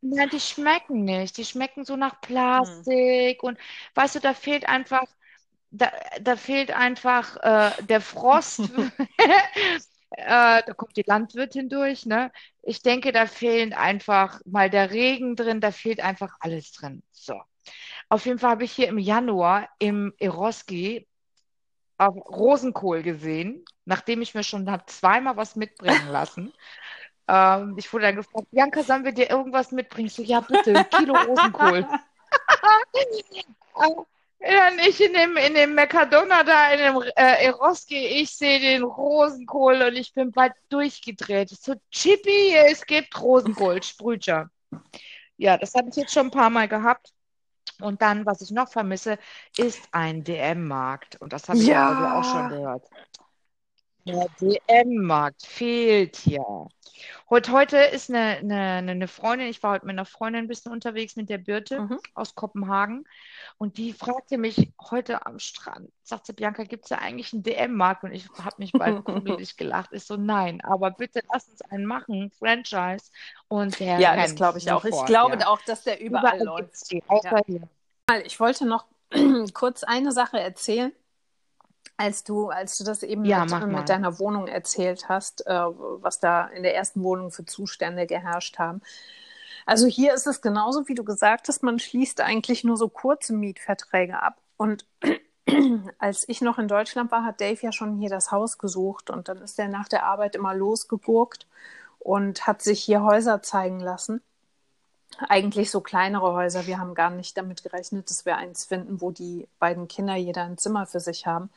Nein, die schmecken nicht. Die schmecken so nach Plastik und weißt du, da fehlt einfach, da, da fehlt einfach äh, der Frost. Äh, da kommt die Landwirtin durch, ne? Ich denke, da fehlen einfach mal der Regen drin, da fehlt einfach alles drin. So. Auf jeden Fall habe ich hier im Januar im Eroski auf Rosenkohl gesehen, nachdem ich mir schon habe zweimal was mitbringen lassen. Ähm, ich wurde dann gefragt, Bianca, sollen wir dir irgendwas mitbringen? Ich so, ja, bitte, ein Kilo Rosenkohl. Ja, ich in dem, in dem Mercadona da, in dem äh, Eroski, ich sehe den Rosenkohl und ich bin bald durchgedreht. So, Chippy, es gibt Rosenkohl, Sprücher. Ja, das habe ich jetzt schon ein paar Mal gehabt. Und dann, was ich noch vermisse, ist ein DM-Markt. Und das habe ich ja also auch schon gehört. Der DM-Markt fehlt hier. Heute, heute ist eine, eine, eine Freundin, ich war heute mit einer Freundin ein bisschen unterwegs mit der Birte Mhm. aus Kopenhagen und die fragte mich heute am Strand, sagte Bianca, gibt es da eigentlich einen DM-Markt? Und ich habe mich bald kugelig gelacht. Ich so, nein, aber bitte lass uns einen machen, Franchise. Und der Ja, das glaube ich auch. Ich sofort, glaube ja. auch, dass der überall Überall läuft. hier. Ich wollte noch kurz eine Sache erzählen. Als du, als du das eben Ja, mit, mit deiner Wohnung erzählt hast, äh, was da in der ersten Wohnung für Zustände geherrscht haben. Also hier ist es genauso, wie du gesagt hast, man schließt eigentlich nur so kurze Mietverträge ab. Und als ich noch in Deutschland war, hat Dave ja schon hier das Haus gesucht und dann ist er nach der Arbeit immer losgegurkt und hat sich hier Häuser zeigen lassen. Eigentlich so kleinere Häuser. Wir haben gar nicht damit gerechnet, dass wir eins finden, wo die beiden Kinder jeder ein Zimmer für sich haben.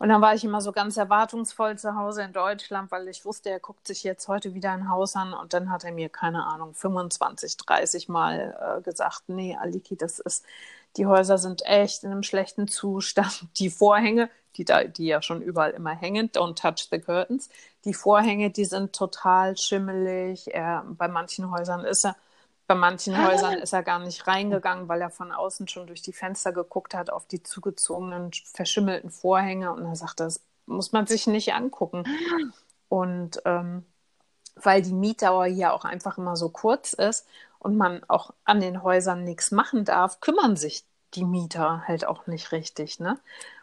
Und dann war ich immer so ganz erwartungsvoll zu Hause in Deutschland, weil ich wusste, er guckt sich jetzt heute wieder ein Haus an. Und dann hat er mir, keine Ahnung, 25, 30 Mal äh, gesagt, nee, Aliki, das ist, die Häuser sind echt in einem schlechten Zustand. Die Vorhänge, die da, die ja schon überall immer hängen, don't touch the curtains. Die Vorhänge, die sind total schimmelig. Er, bei manchen Häusern ist er, bei manchen Häusern ist er gar nicht reingegangen, weil er von außen schon durch die Fenster geguckt hat auf die zugezogenen, verschimmelten Vorhänge. Und er sagte, das muss man sich nicht angucken. Und ähm, weil die Mietdauer hier auch einfach immer so kurz ist und man auch an den Häusern nichts machen darf, kümmern sich die Mieter halt auch nicht richtig. Ne?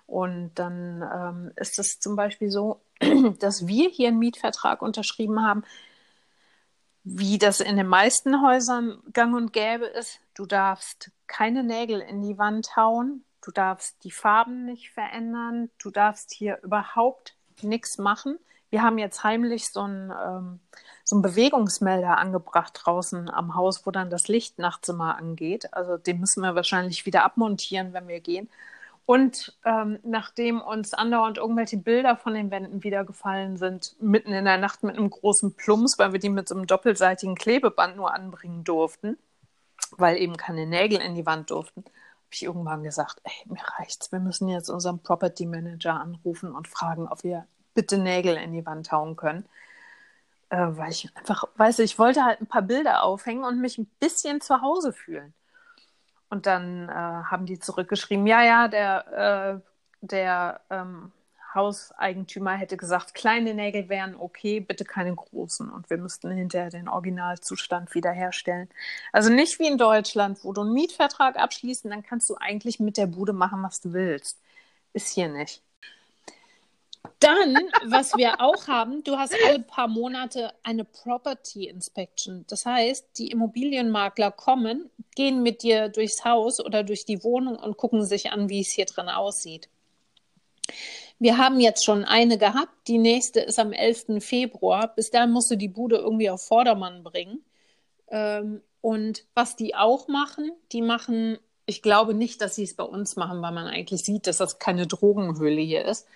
Und dann ähm, ist es zum Beispiel so, dass wir hier einen Mietvertrag unterschrieben haben, wie das in den meisten Häusern gang und gäbe ist. Du darfst keine Nägel in die Wand hauen, du darfst die Farben nicht verändern, du darfst hier überhaupt nichts machen. wir haben jetzt heimlich so einen, ähm, so einen Bewegungsmelder angebracht draußen am Haus, wo dann das Licht nachts immer angeht. Also den müssen wir wahrscheinlich wieder abmontieren, wenn wir gehen. Und ähm, nachdem uns andauernd irgendwelche Bilder von den Wänden wieder gefallen sind, mitten in der Nacht mit einem großen Plumps, weil wir die mit so einem doppelseitigen Klebeband nur anbringen durften, weil eben keine Nägel in die Wand durften, habe ich irgendwann gesagt, ey, mir reicht's. Wir müssen jetzt unseren Property Manager anrufen und fragen, ob wir bitte Nägel in die Wand hauen können. Äh, weil ich einfach, weiß ich wollte halt ein paar Bilder aufhängen und mich ein bisschen zu Hause fühlen. Und dann äh, haben die zurückgeschrieben, ja, ja, der, äh, der ähm, Hauseigentümer hätte gesagt, kleine Nägel wären okay, bitte keine großen. Und wir müssten hinterher den Originalzustand wiederherstellen. Also nicht wie in Deutschland, wo du einen Mietvertrag abschließt und dann kannst du eigentlich mit der Bude machen, was du willst. Ist hier nicht. Dann, was wir auch haben, du hast alle paar Monate eine Property Inspection. Das heißt, die Immobilienmakler kommen, gehen mit dir durchs Haus oder durch die Wohnung und gucken sich an, wie es hier drin aussieht. Wir haben jetzt schon eine gehabt, die nächste ist am 11. Februar. Bis dahin musst du die Bude irgendwie auf Vordermann bringen. Ähm, und was die auch machen, die machen, ich glaube nicht, dass sie es bei uns machen, weil man eigentlich sieht, dass das keine Drogenhöhle hier ist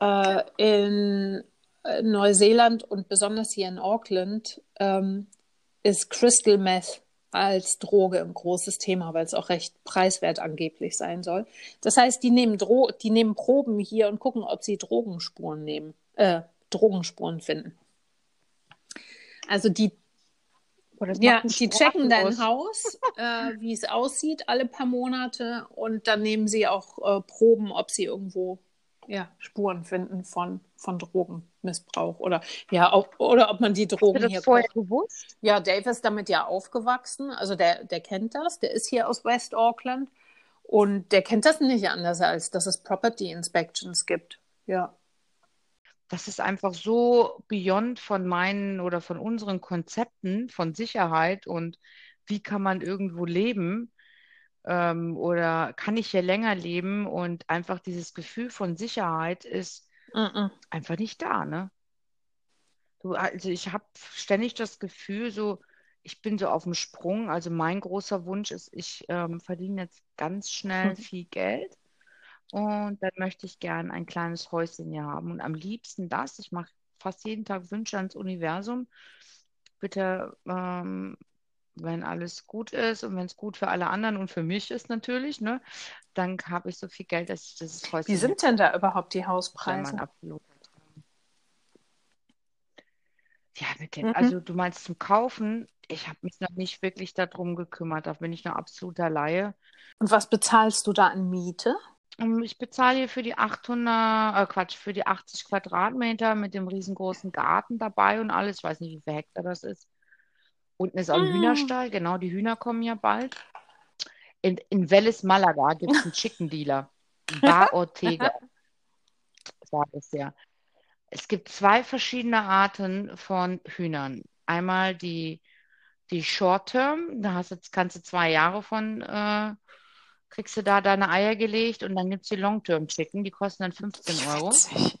äh, in äh, Neuseeland und besonders hier in Auckland ähm, ist Crystal Meth als Droge ein großes Thema, weil es auch recht preiswert angeblich sein soll. Das heißt, die nehmen, Dro die nehmen Proben hier und gucken, ob sie Drogenspuren nehmen, äh, Drogenspuren finden. Also die, ja, die checken dein Haus, äh, wie es aussieht, alle paar Monate und dann nehmen sie auch äh, Proben, ob sie irgendwo ja, Spuren finden von, von Drogenmissbrauch oder ja, auch, oder ob man die Drogen Hast du das hier vorher gewusst? Ja, Dave ist damit ja aufgewachsen, also der, der kennt das, der ist hier aus West Auckland und der kennt das nicht anders, als dass es Property Inspections gibt. Ja. Das ist einfach so beyond von meinen oder von unseren Konzepten von Sicherheit und wie kann man irgendwo leben ähm, oder kann ich hier länger leben und einfach dieses Gefühl von Sicherheit ist Mm-mm. einfach nicht da, ne? Du, also ich habe ständig das Gefühl, so, ich bin so auf dem Sprung. Also mein großer Wunsch ist, ich ähm, verdiene jetzt ganz schnell Mhm. viel Geld und dann möchte ich gern ein kleines Häuschen hier haben. Und am liebsten das, ich mache fast jeden Tag Wünsche ans Universum. Bitte, ähm, wenn alles gut ist und wenn es gut für alle anderen und für mich ist natürlich, ne, dann habe ich so viel Geld, dass ich dieses Häuschen Wie sind denn da überhaupt die das Hauspreise? Ja, mit den, Mhm. also du meinst zum Kaufen, ich habe mich noch nicht wirklich darum gekümmert, da bin ich noch absoluter Laie. Und was bezahlst du da an Miete? Ähm, Ich bezahle hier für die 800, äh Quatsch, für die 80 Quadratmeter mit dem riesengroßen Garten dabei und alles. Ich weiß nicht, wie viel Hektar das ist. Unten ist auch ein Mm. Hühnerstall, genau, die Hühner kommen ja bald. In, in Vélez Malaga gibt es einen Chicken Dealer, Bar Ortega, sage ich ja. Es gibt zwei verschiedene Arten von Hühnern. Einmal die, die Short Term, da hast du, kannst du zwei Jahre von, äh, kriegst du da deine Eier gelegt und dann gibt es die Long Term Chicken, die kosten dann 15 Euro. Witzig.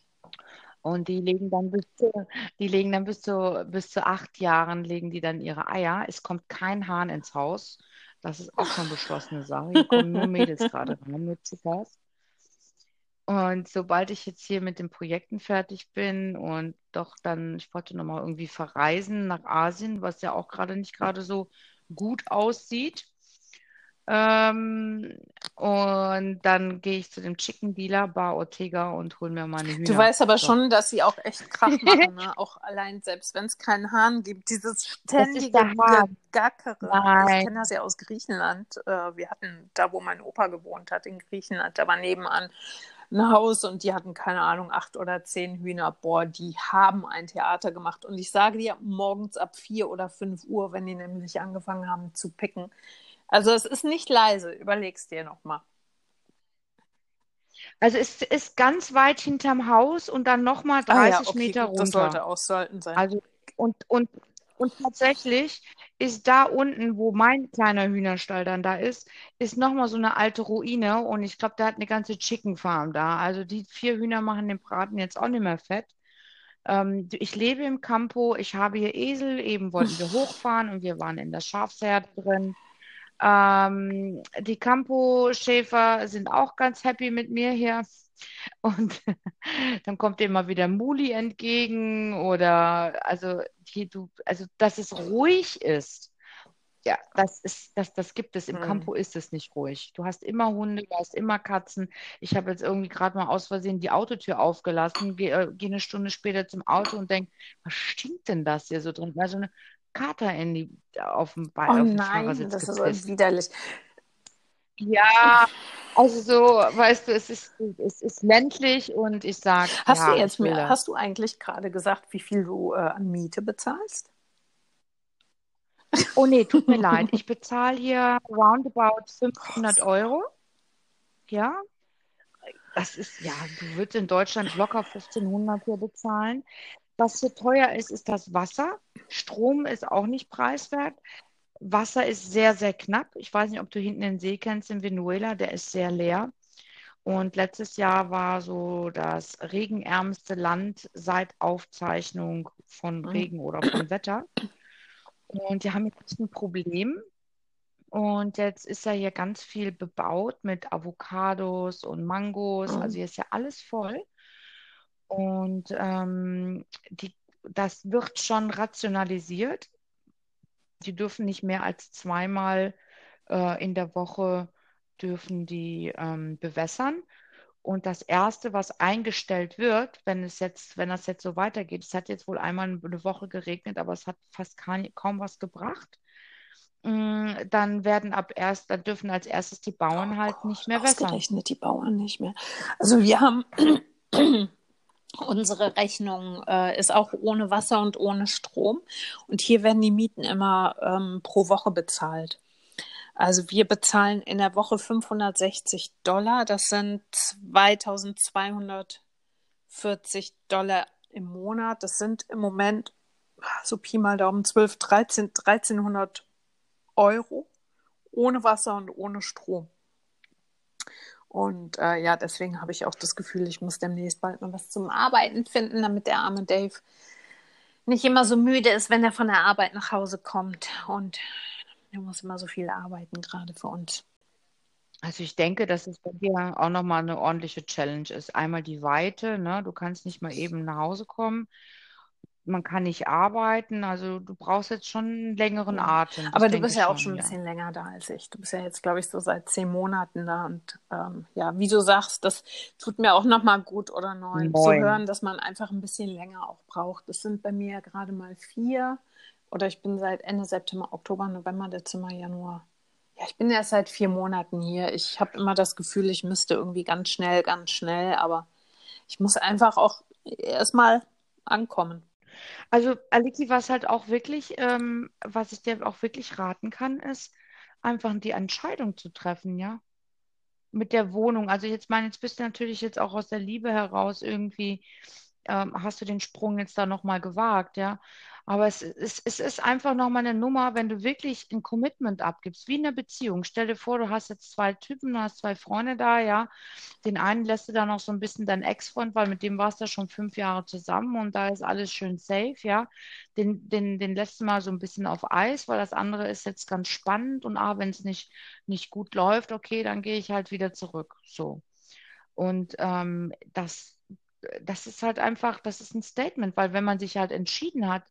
Und die legen dann bis zu, die legen dann bis zu, bis zu acht Jahren legen die dann ihre Eier. Es kommt kein Hahn ins Haus. Das ist auch schon beschlossene Sache. Hier kommen nur Mädels gerade rein, nur Zickers. Und sobald ich jetzt hier mit den Projekten fertig bin und doch dann, ich wollte nochmal irgendwie verreisen nach Asien, was ja auch gerade nicht gerade so gut aussieht. Ähm, und dann gehe ich zu dem Chicken Dealer, Bar Ortega, und hole mir meine Du Hühner. weißt aber So. schon, dass sie auch echt Krach machen, ne? Auch allein, selbst wenn es keinen Hahn gibt, dieses ständige. Gackere. Ich Nein. kenne das ja aus Griechenland. Äh, Wir hatten da, wo mein Opa gewohnt hat, in Griechenland, da war nebenan ein Haus und die hatten, keine Ahnung, acht oder zehn Hühner. Boah, die haben ein Theater gemacht. Und ich sage dir, morgens ab vier oder fünf Uhr, wenn die nämlich angefangen haben zu picken. Also es ist nicht leise, überleg's dir nochmal. Also es ist ganz weit hinterm Haus und dann nochmal Ah ja, 30 okay, Meter gut, das runter. sollte aushalten sein. Also und, und, und tatsächlich ist da unten, wo mein kleiner Hühnerstall dann da ist, ist nochmal so eine alte Ruine und ich glaube, der hat eine ganze Chicken Farm da. Also die vier Hühner machen den Braten jetzt auch nicht mehr fett. Ähm, ich lebe im Campo, ich habe hier Esel, eben wollten wir hochfahren und wir waren in der Schafsherde drin. Ähm, die Campo-Schäfer sind auch ganz happy mit mir hier. Und dann kommt immer wieder Muli entgegen oder also, die, du, also dass es ruhig ist. Ja, das ist, das, das gibt es. Im mhm. Campo ist es nicht ruhig. Du hast immer Hunde, du hast immer Katzen. Ich habe jetzt irgendwie gerade mal aus Versehen die Autotür aufgelassen, gehe äh, geh eine Stunde später zum Auto und denke, was stinkt denn das hier so drin? Also eine Kater in die, auf dem, oh auf dem nein, Fahrersitz das gepisst. ist so widerlich. Ja, also so, weißt du, es ist, es ist ländlich und ich sage. Hast ja, du jetzt mehr, hast du eigentlich gerade gesagt, wie viel du äh, an Miete bezahlst? Oh nee, tut mir leid. Ich bezahle hier roundabout 500 Euro. Ja. Das ist, ja, du würdest in Deutschland locker 1500 hier bezahlen. Was hier teuer ist, ist das Wasser. Strom ist auch nicht preiswert. Wasser ist sehr, sehr knapp. Ich weiß nicht, ob du hinten den See kennst in Venezuela, der ist sehr leer. Und letztes Jahr war so das regenärmste Land seit Aufzeichnung von mhm. Regen oder von Wetter. Und die haben jetzt ein Problem. Und jetzt ist ja hier ganz viel bebaut mit Avocados und Mangos. Mhm. Also hier ist ja alles voll. Und ähm, die, das wird schon rationalisiert die dürfen nicht mehr als zweimal äh, in der Woche dürfen die ähm, bewässern. Und das erste, was eingestellt wird, wenn es jetzt, wenn das jetzt so weitergeht, es hat jetzt wohl einmal eine Woche geregnet, aber es hat fast kaum, kaum was gebracht. Mm, dann werden ab erst, dann dürfen als erstes die Bauern oh, halt nicht mehr wässern. Ausgerechnet die Bauern nicht mehr. Also wir haben Unsere Rechnung äh, ist auch ohne Wasser und ohne Strom. Und hier werden die Mieten immer ähm, pro Woche bezahlt. Also wir bezahlen in der Woche 560 Dollar. Das sind 2240 Dollar im Monat. Das sind im Moment so Pi mal Daumen 12, 13, 1300 Euro ohne Wasser und ohne Strom. Und äh, ja, deswegen habe ich auch das Gefühl, ich muss demnächst bald mal was zum Arbeiten finden, damit der arme Dave nicht immer so müde ist, wenn er von der Arbeit nach Hause kommt. Und er muss immer so viel arbeiten, gerade für uns. Also ich denke, dass es bei dir auch nochmal eine ordentliche Challenge ist. Einmal die Weite, ne? Du kannst nicht mal eben nach Hause kommen man kann nicht arbeiten. Also du brauchst jetzt schon einen längeren Atem. Das Aber du bist ja auch schon ein bisschen länger da als ich. Du bist ja jetzt, glaube ich, so seit zehn Monaten da. Und ähm, ja, wie du sagst, das tut mir auch nochmal gut oder neun, zu hören, dass man einfach ein bisschen länger auch braucht. Das sind bei mir ja gerade mal vier. Oder ich bin seit Ende September, Oktober, November, Dezember, Januar. Ja, ich bin erst seit vier Monaten hier. Ich habe immer das Gefühl, ich müsste irgendwie ganz schnell, ganz schnell. Aber ich muss einfach auch erstmal ankommen. Also, Aliki, was halt auch wirklich, ähm, was ich dir auch wirklich raten kann, ist einfach die Entscheidung zu treffen, ja. Mit der Wohnung. Also jetzt meine, jetzt bist du natürlich jetzt auch aus der Liebe heraus irgendwie, ähm, hast du den Sprung jetzt da nochmal gewagt, ja. Aber es, es, es ist einfach nochmal eine Nummer, wenn du wirklich ein Commitment abgibst, wie in einer Beziehung. Stell dir vor, du hast jetzt zwei Typen, du hast zwei Freunde da, ja. Den einen lässt du dann noch so ein bisschen dein Ex-Freund, weil mit dem warst du schon fünf Jahre zusammen und da ist alles schön safe, ja. Den, den, den lässt du mal so ein bisschen auf Eis, weil das andere ist jetzt ganz spannend und ah, wenn es nicht, nicht gut läuft, okay, dann gehe ich halt wieder zurück. So. Und ähm, das, das ist halt einfach, das ist ein Statement, weil wenn man sich halt entschieden hat,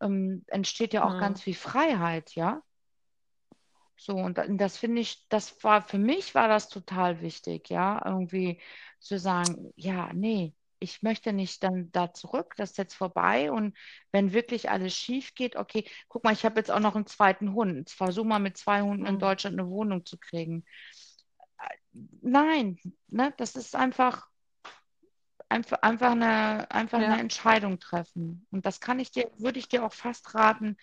ähm, entsteht ja auch mhm. ganz viel Freiheit, ja. So, und das finde ich, das war für mich war das total wichtig, ja, irgendwie zu sagen, ja, nee, ich möchte nicht dann da zurück, das ist jetzt vorbei. Und wenn wirklich alles schief geht, okay, guck mal, ich habe jetzt auch noch einen zweiten Hund. Versuch mal mit zwei Hunden in mhm. Deutschland eine Wohnung zu kriegen. Äh, nein, ne, das ist einfach, einfach, einfach, eine, einfach ja. eine Entscheidung treffen. Und das kann ich dir, würde ich dir auch fast raten,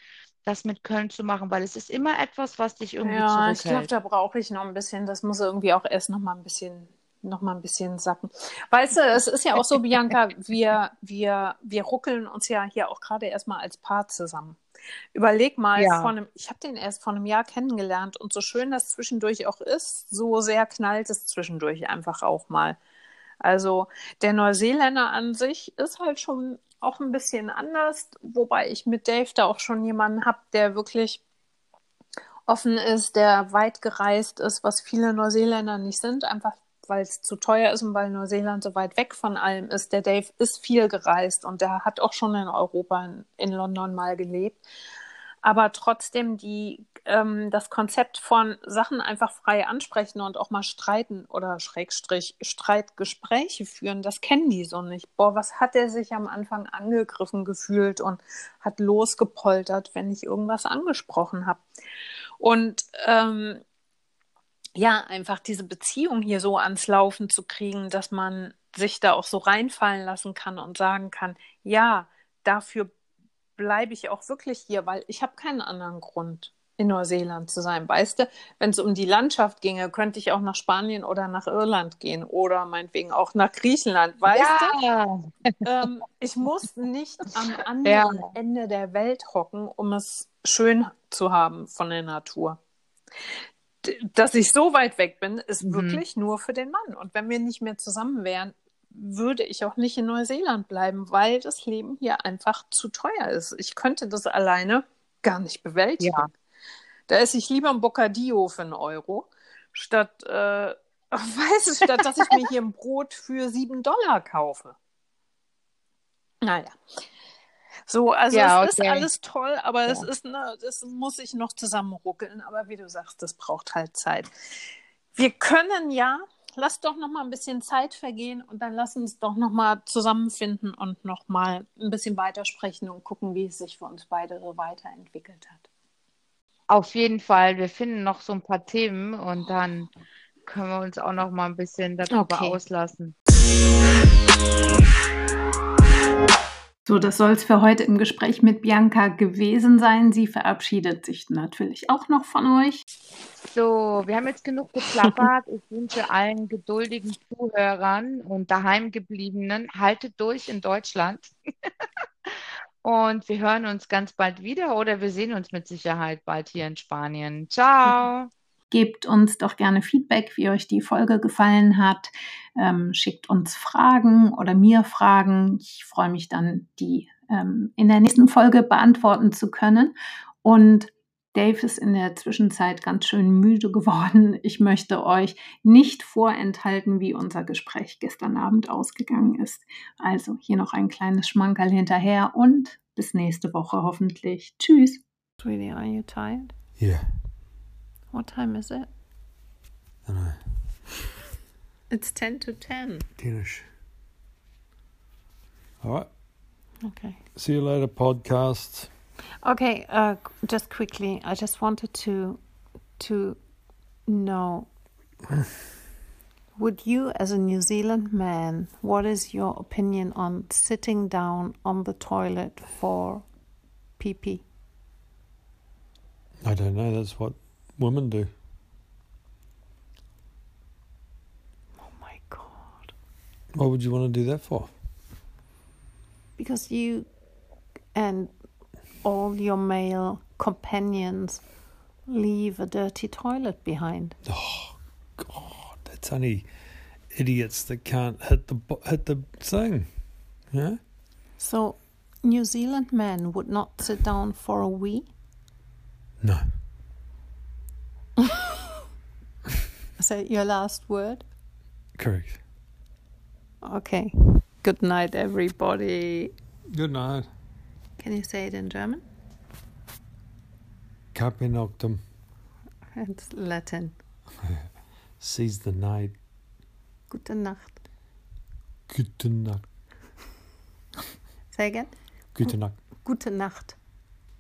das mit Köln zu machen, weil es ist immer etwas, was dich irgendwie ja, zurückhält. Ja, ich glaube, da brauche ich noch ein bisschen, das muss irgendwie auch erst noch mal ein bisschen noch mal ein bisschen sacken. Weißt du, es ist ja auch so, Bianca, wir, wir, wir ruckeln uns ja hier auch gerade erstmal als Paar zusammen. Überleg mal, ja. einem, ich habe den erst vor einem Jahr kennengelernt und so schön das zwischendurch auch ist, so sehr knallt es zwischendurch einfach auch mal. Also der Neuseeländer an sich ist halt schon auch ein bisschen anders, wobei ich mit Dave da auch schon jemanden habe, der wirklich offen ist, der weit gereist ist, was viele Neuseeländer nicht sind, einfach weil es zu teuer ist und weil Neuseeland so weit weg von allem ist. Der Dave ist viel gereist und der hat auch schon in Europa, in, London mal gelebt aber trotzdem die, ähm, das Konzept von Sachen einfach frei ansprechen und auch mal streiten oder Schrägstrich Streitgespräche führen, das kennen die so nicht. Boah, was hat er sich am Anfang angegriffen gefühlt und hat losgepoltert, wenn ich irgendwas angesprochen habe. Und ähm, ja, einfach diese Beziehung hier so ans Laufen zu kriegen, dass man sich da auch so reinfallen lassen kann und sagen kann, ja, dafür bleibe ich auch wirklich hier, weil ich habe keinen anderen Grund, in Neuseeland zu sein. Weißt du, wenn es um die Landschaft ginge, könnte ich auch nach Spanien oder nach Irland gehen oder meinetwegen auch nach Griechenland. Weißt ja. du? Ähm, ich muss nicht am anderen ja. Ende der Welt hocken, um es schön zu haben von der Natur. Dass ich so weit weg bin, ist mhm. wirklich nur für den Mann. Und wenn wir nicht mehr zusammen wären, würde ich auch nicht in Neuseeland bleiben, weil das Leben hier einfach zu teuer ist. Ich könnte das alleine gar nicht bewältigen. Ja. Da esse ich lieber ein Bocadillo für einen Euro, statt, äh, weiß statt dass ich mir hier ein Brot für sieben Dollar kaufe. Naja. So, also ja, es okay. ist alles toll, aber ja. es ist, ne, das muss ich noch zusammenruckeln. Aber wie du sagst, das braucht halt Zeit. Wir können ja lass doch noch mal ein bisschen Zeit vergehen und dann lass uns doch noch mal zusammenfinden und noch mal ein bisschen weitersprechen und gucken, wie es sich für uns beide so weiterentwickelt hat. Auf jeden Fall. Wir finden noch so ein paar Themen und dann können wir uns auch noch mal ein bisschen darüber okay. auslassen. So, das soll es für heute im Gespräch mit Bianca gewesen sein. Sie verabschiedet sich natürlich auch noch von euch. So, wir haben jetzt genug geplappert. Ich wünsche allen geduldigen Zuhörern und daheimgebliebenen, haltet durch in Deutschland. und wir hören uns ganz bald wieder oder wir sehen uns mit Sicherheit bald hier in Spanien. Ciao. Gebt uns doch gerne Feedback, wie euch die Folge gefallen hat. Ähm, schickt uns Fragen oder mir Fragen. Ich freue mich dann, die ähm, in der nächsten Folge beantworten zu können. Und Dave ist in der Zwischenzeit ganz schön müde geworden. Ich möchte euch nicht vorenthalten, wie unser Gespräch gestern Abend ausgegangen ist. Also hier noch ein kleines Schmankerl hinterher und bis nächste Woche hoffentlich. Tschüss. Sweetie, are you tired? Yeah. What time is it? I know. It's 10 to 10. 10ish. All right. Okay. See you later, podcast. Okay, uh, just quickly, I just wanted to to know would you as a New Zealand man, what is your opinion on sitting down on the toilet for pee pee? I don't know, that's what women do. Oh my god. What would you want to do that for? Because you and all your male companions leave a dirty toilet behind. Oh god, that's only idiots that can't hit the hit the thing. Yeah. So, New Zealand men would not sit down for a wee. No. Is that your last word? Correct. Okay. Good night, everybody. Good night. Can you say it in German? Carpe noctem. It's Latin. Seize the night. Gute Nacht. Gute Nacht. Say again. Gute Nacht. Gute Nacht.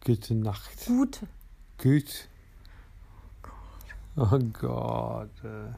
Gute Nacht. Gute. Gut. Oh God. Uh,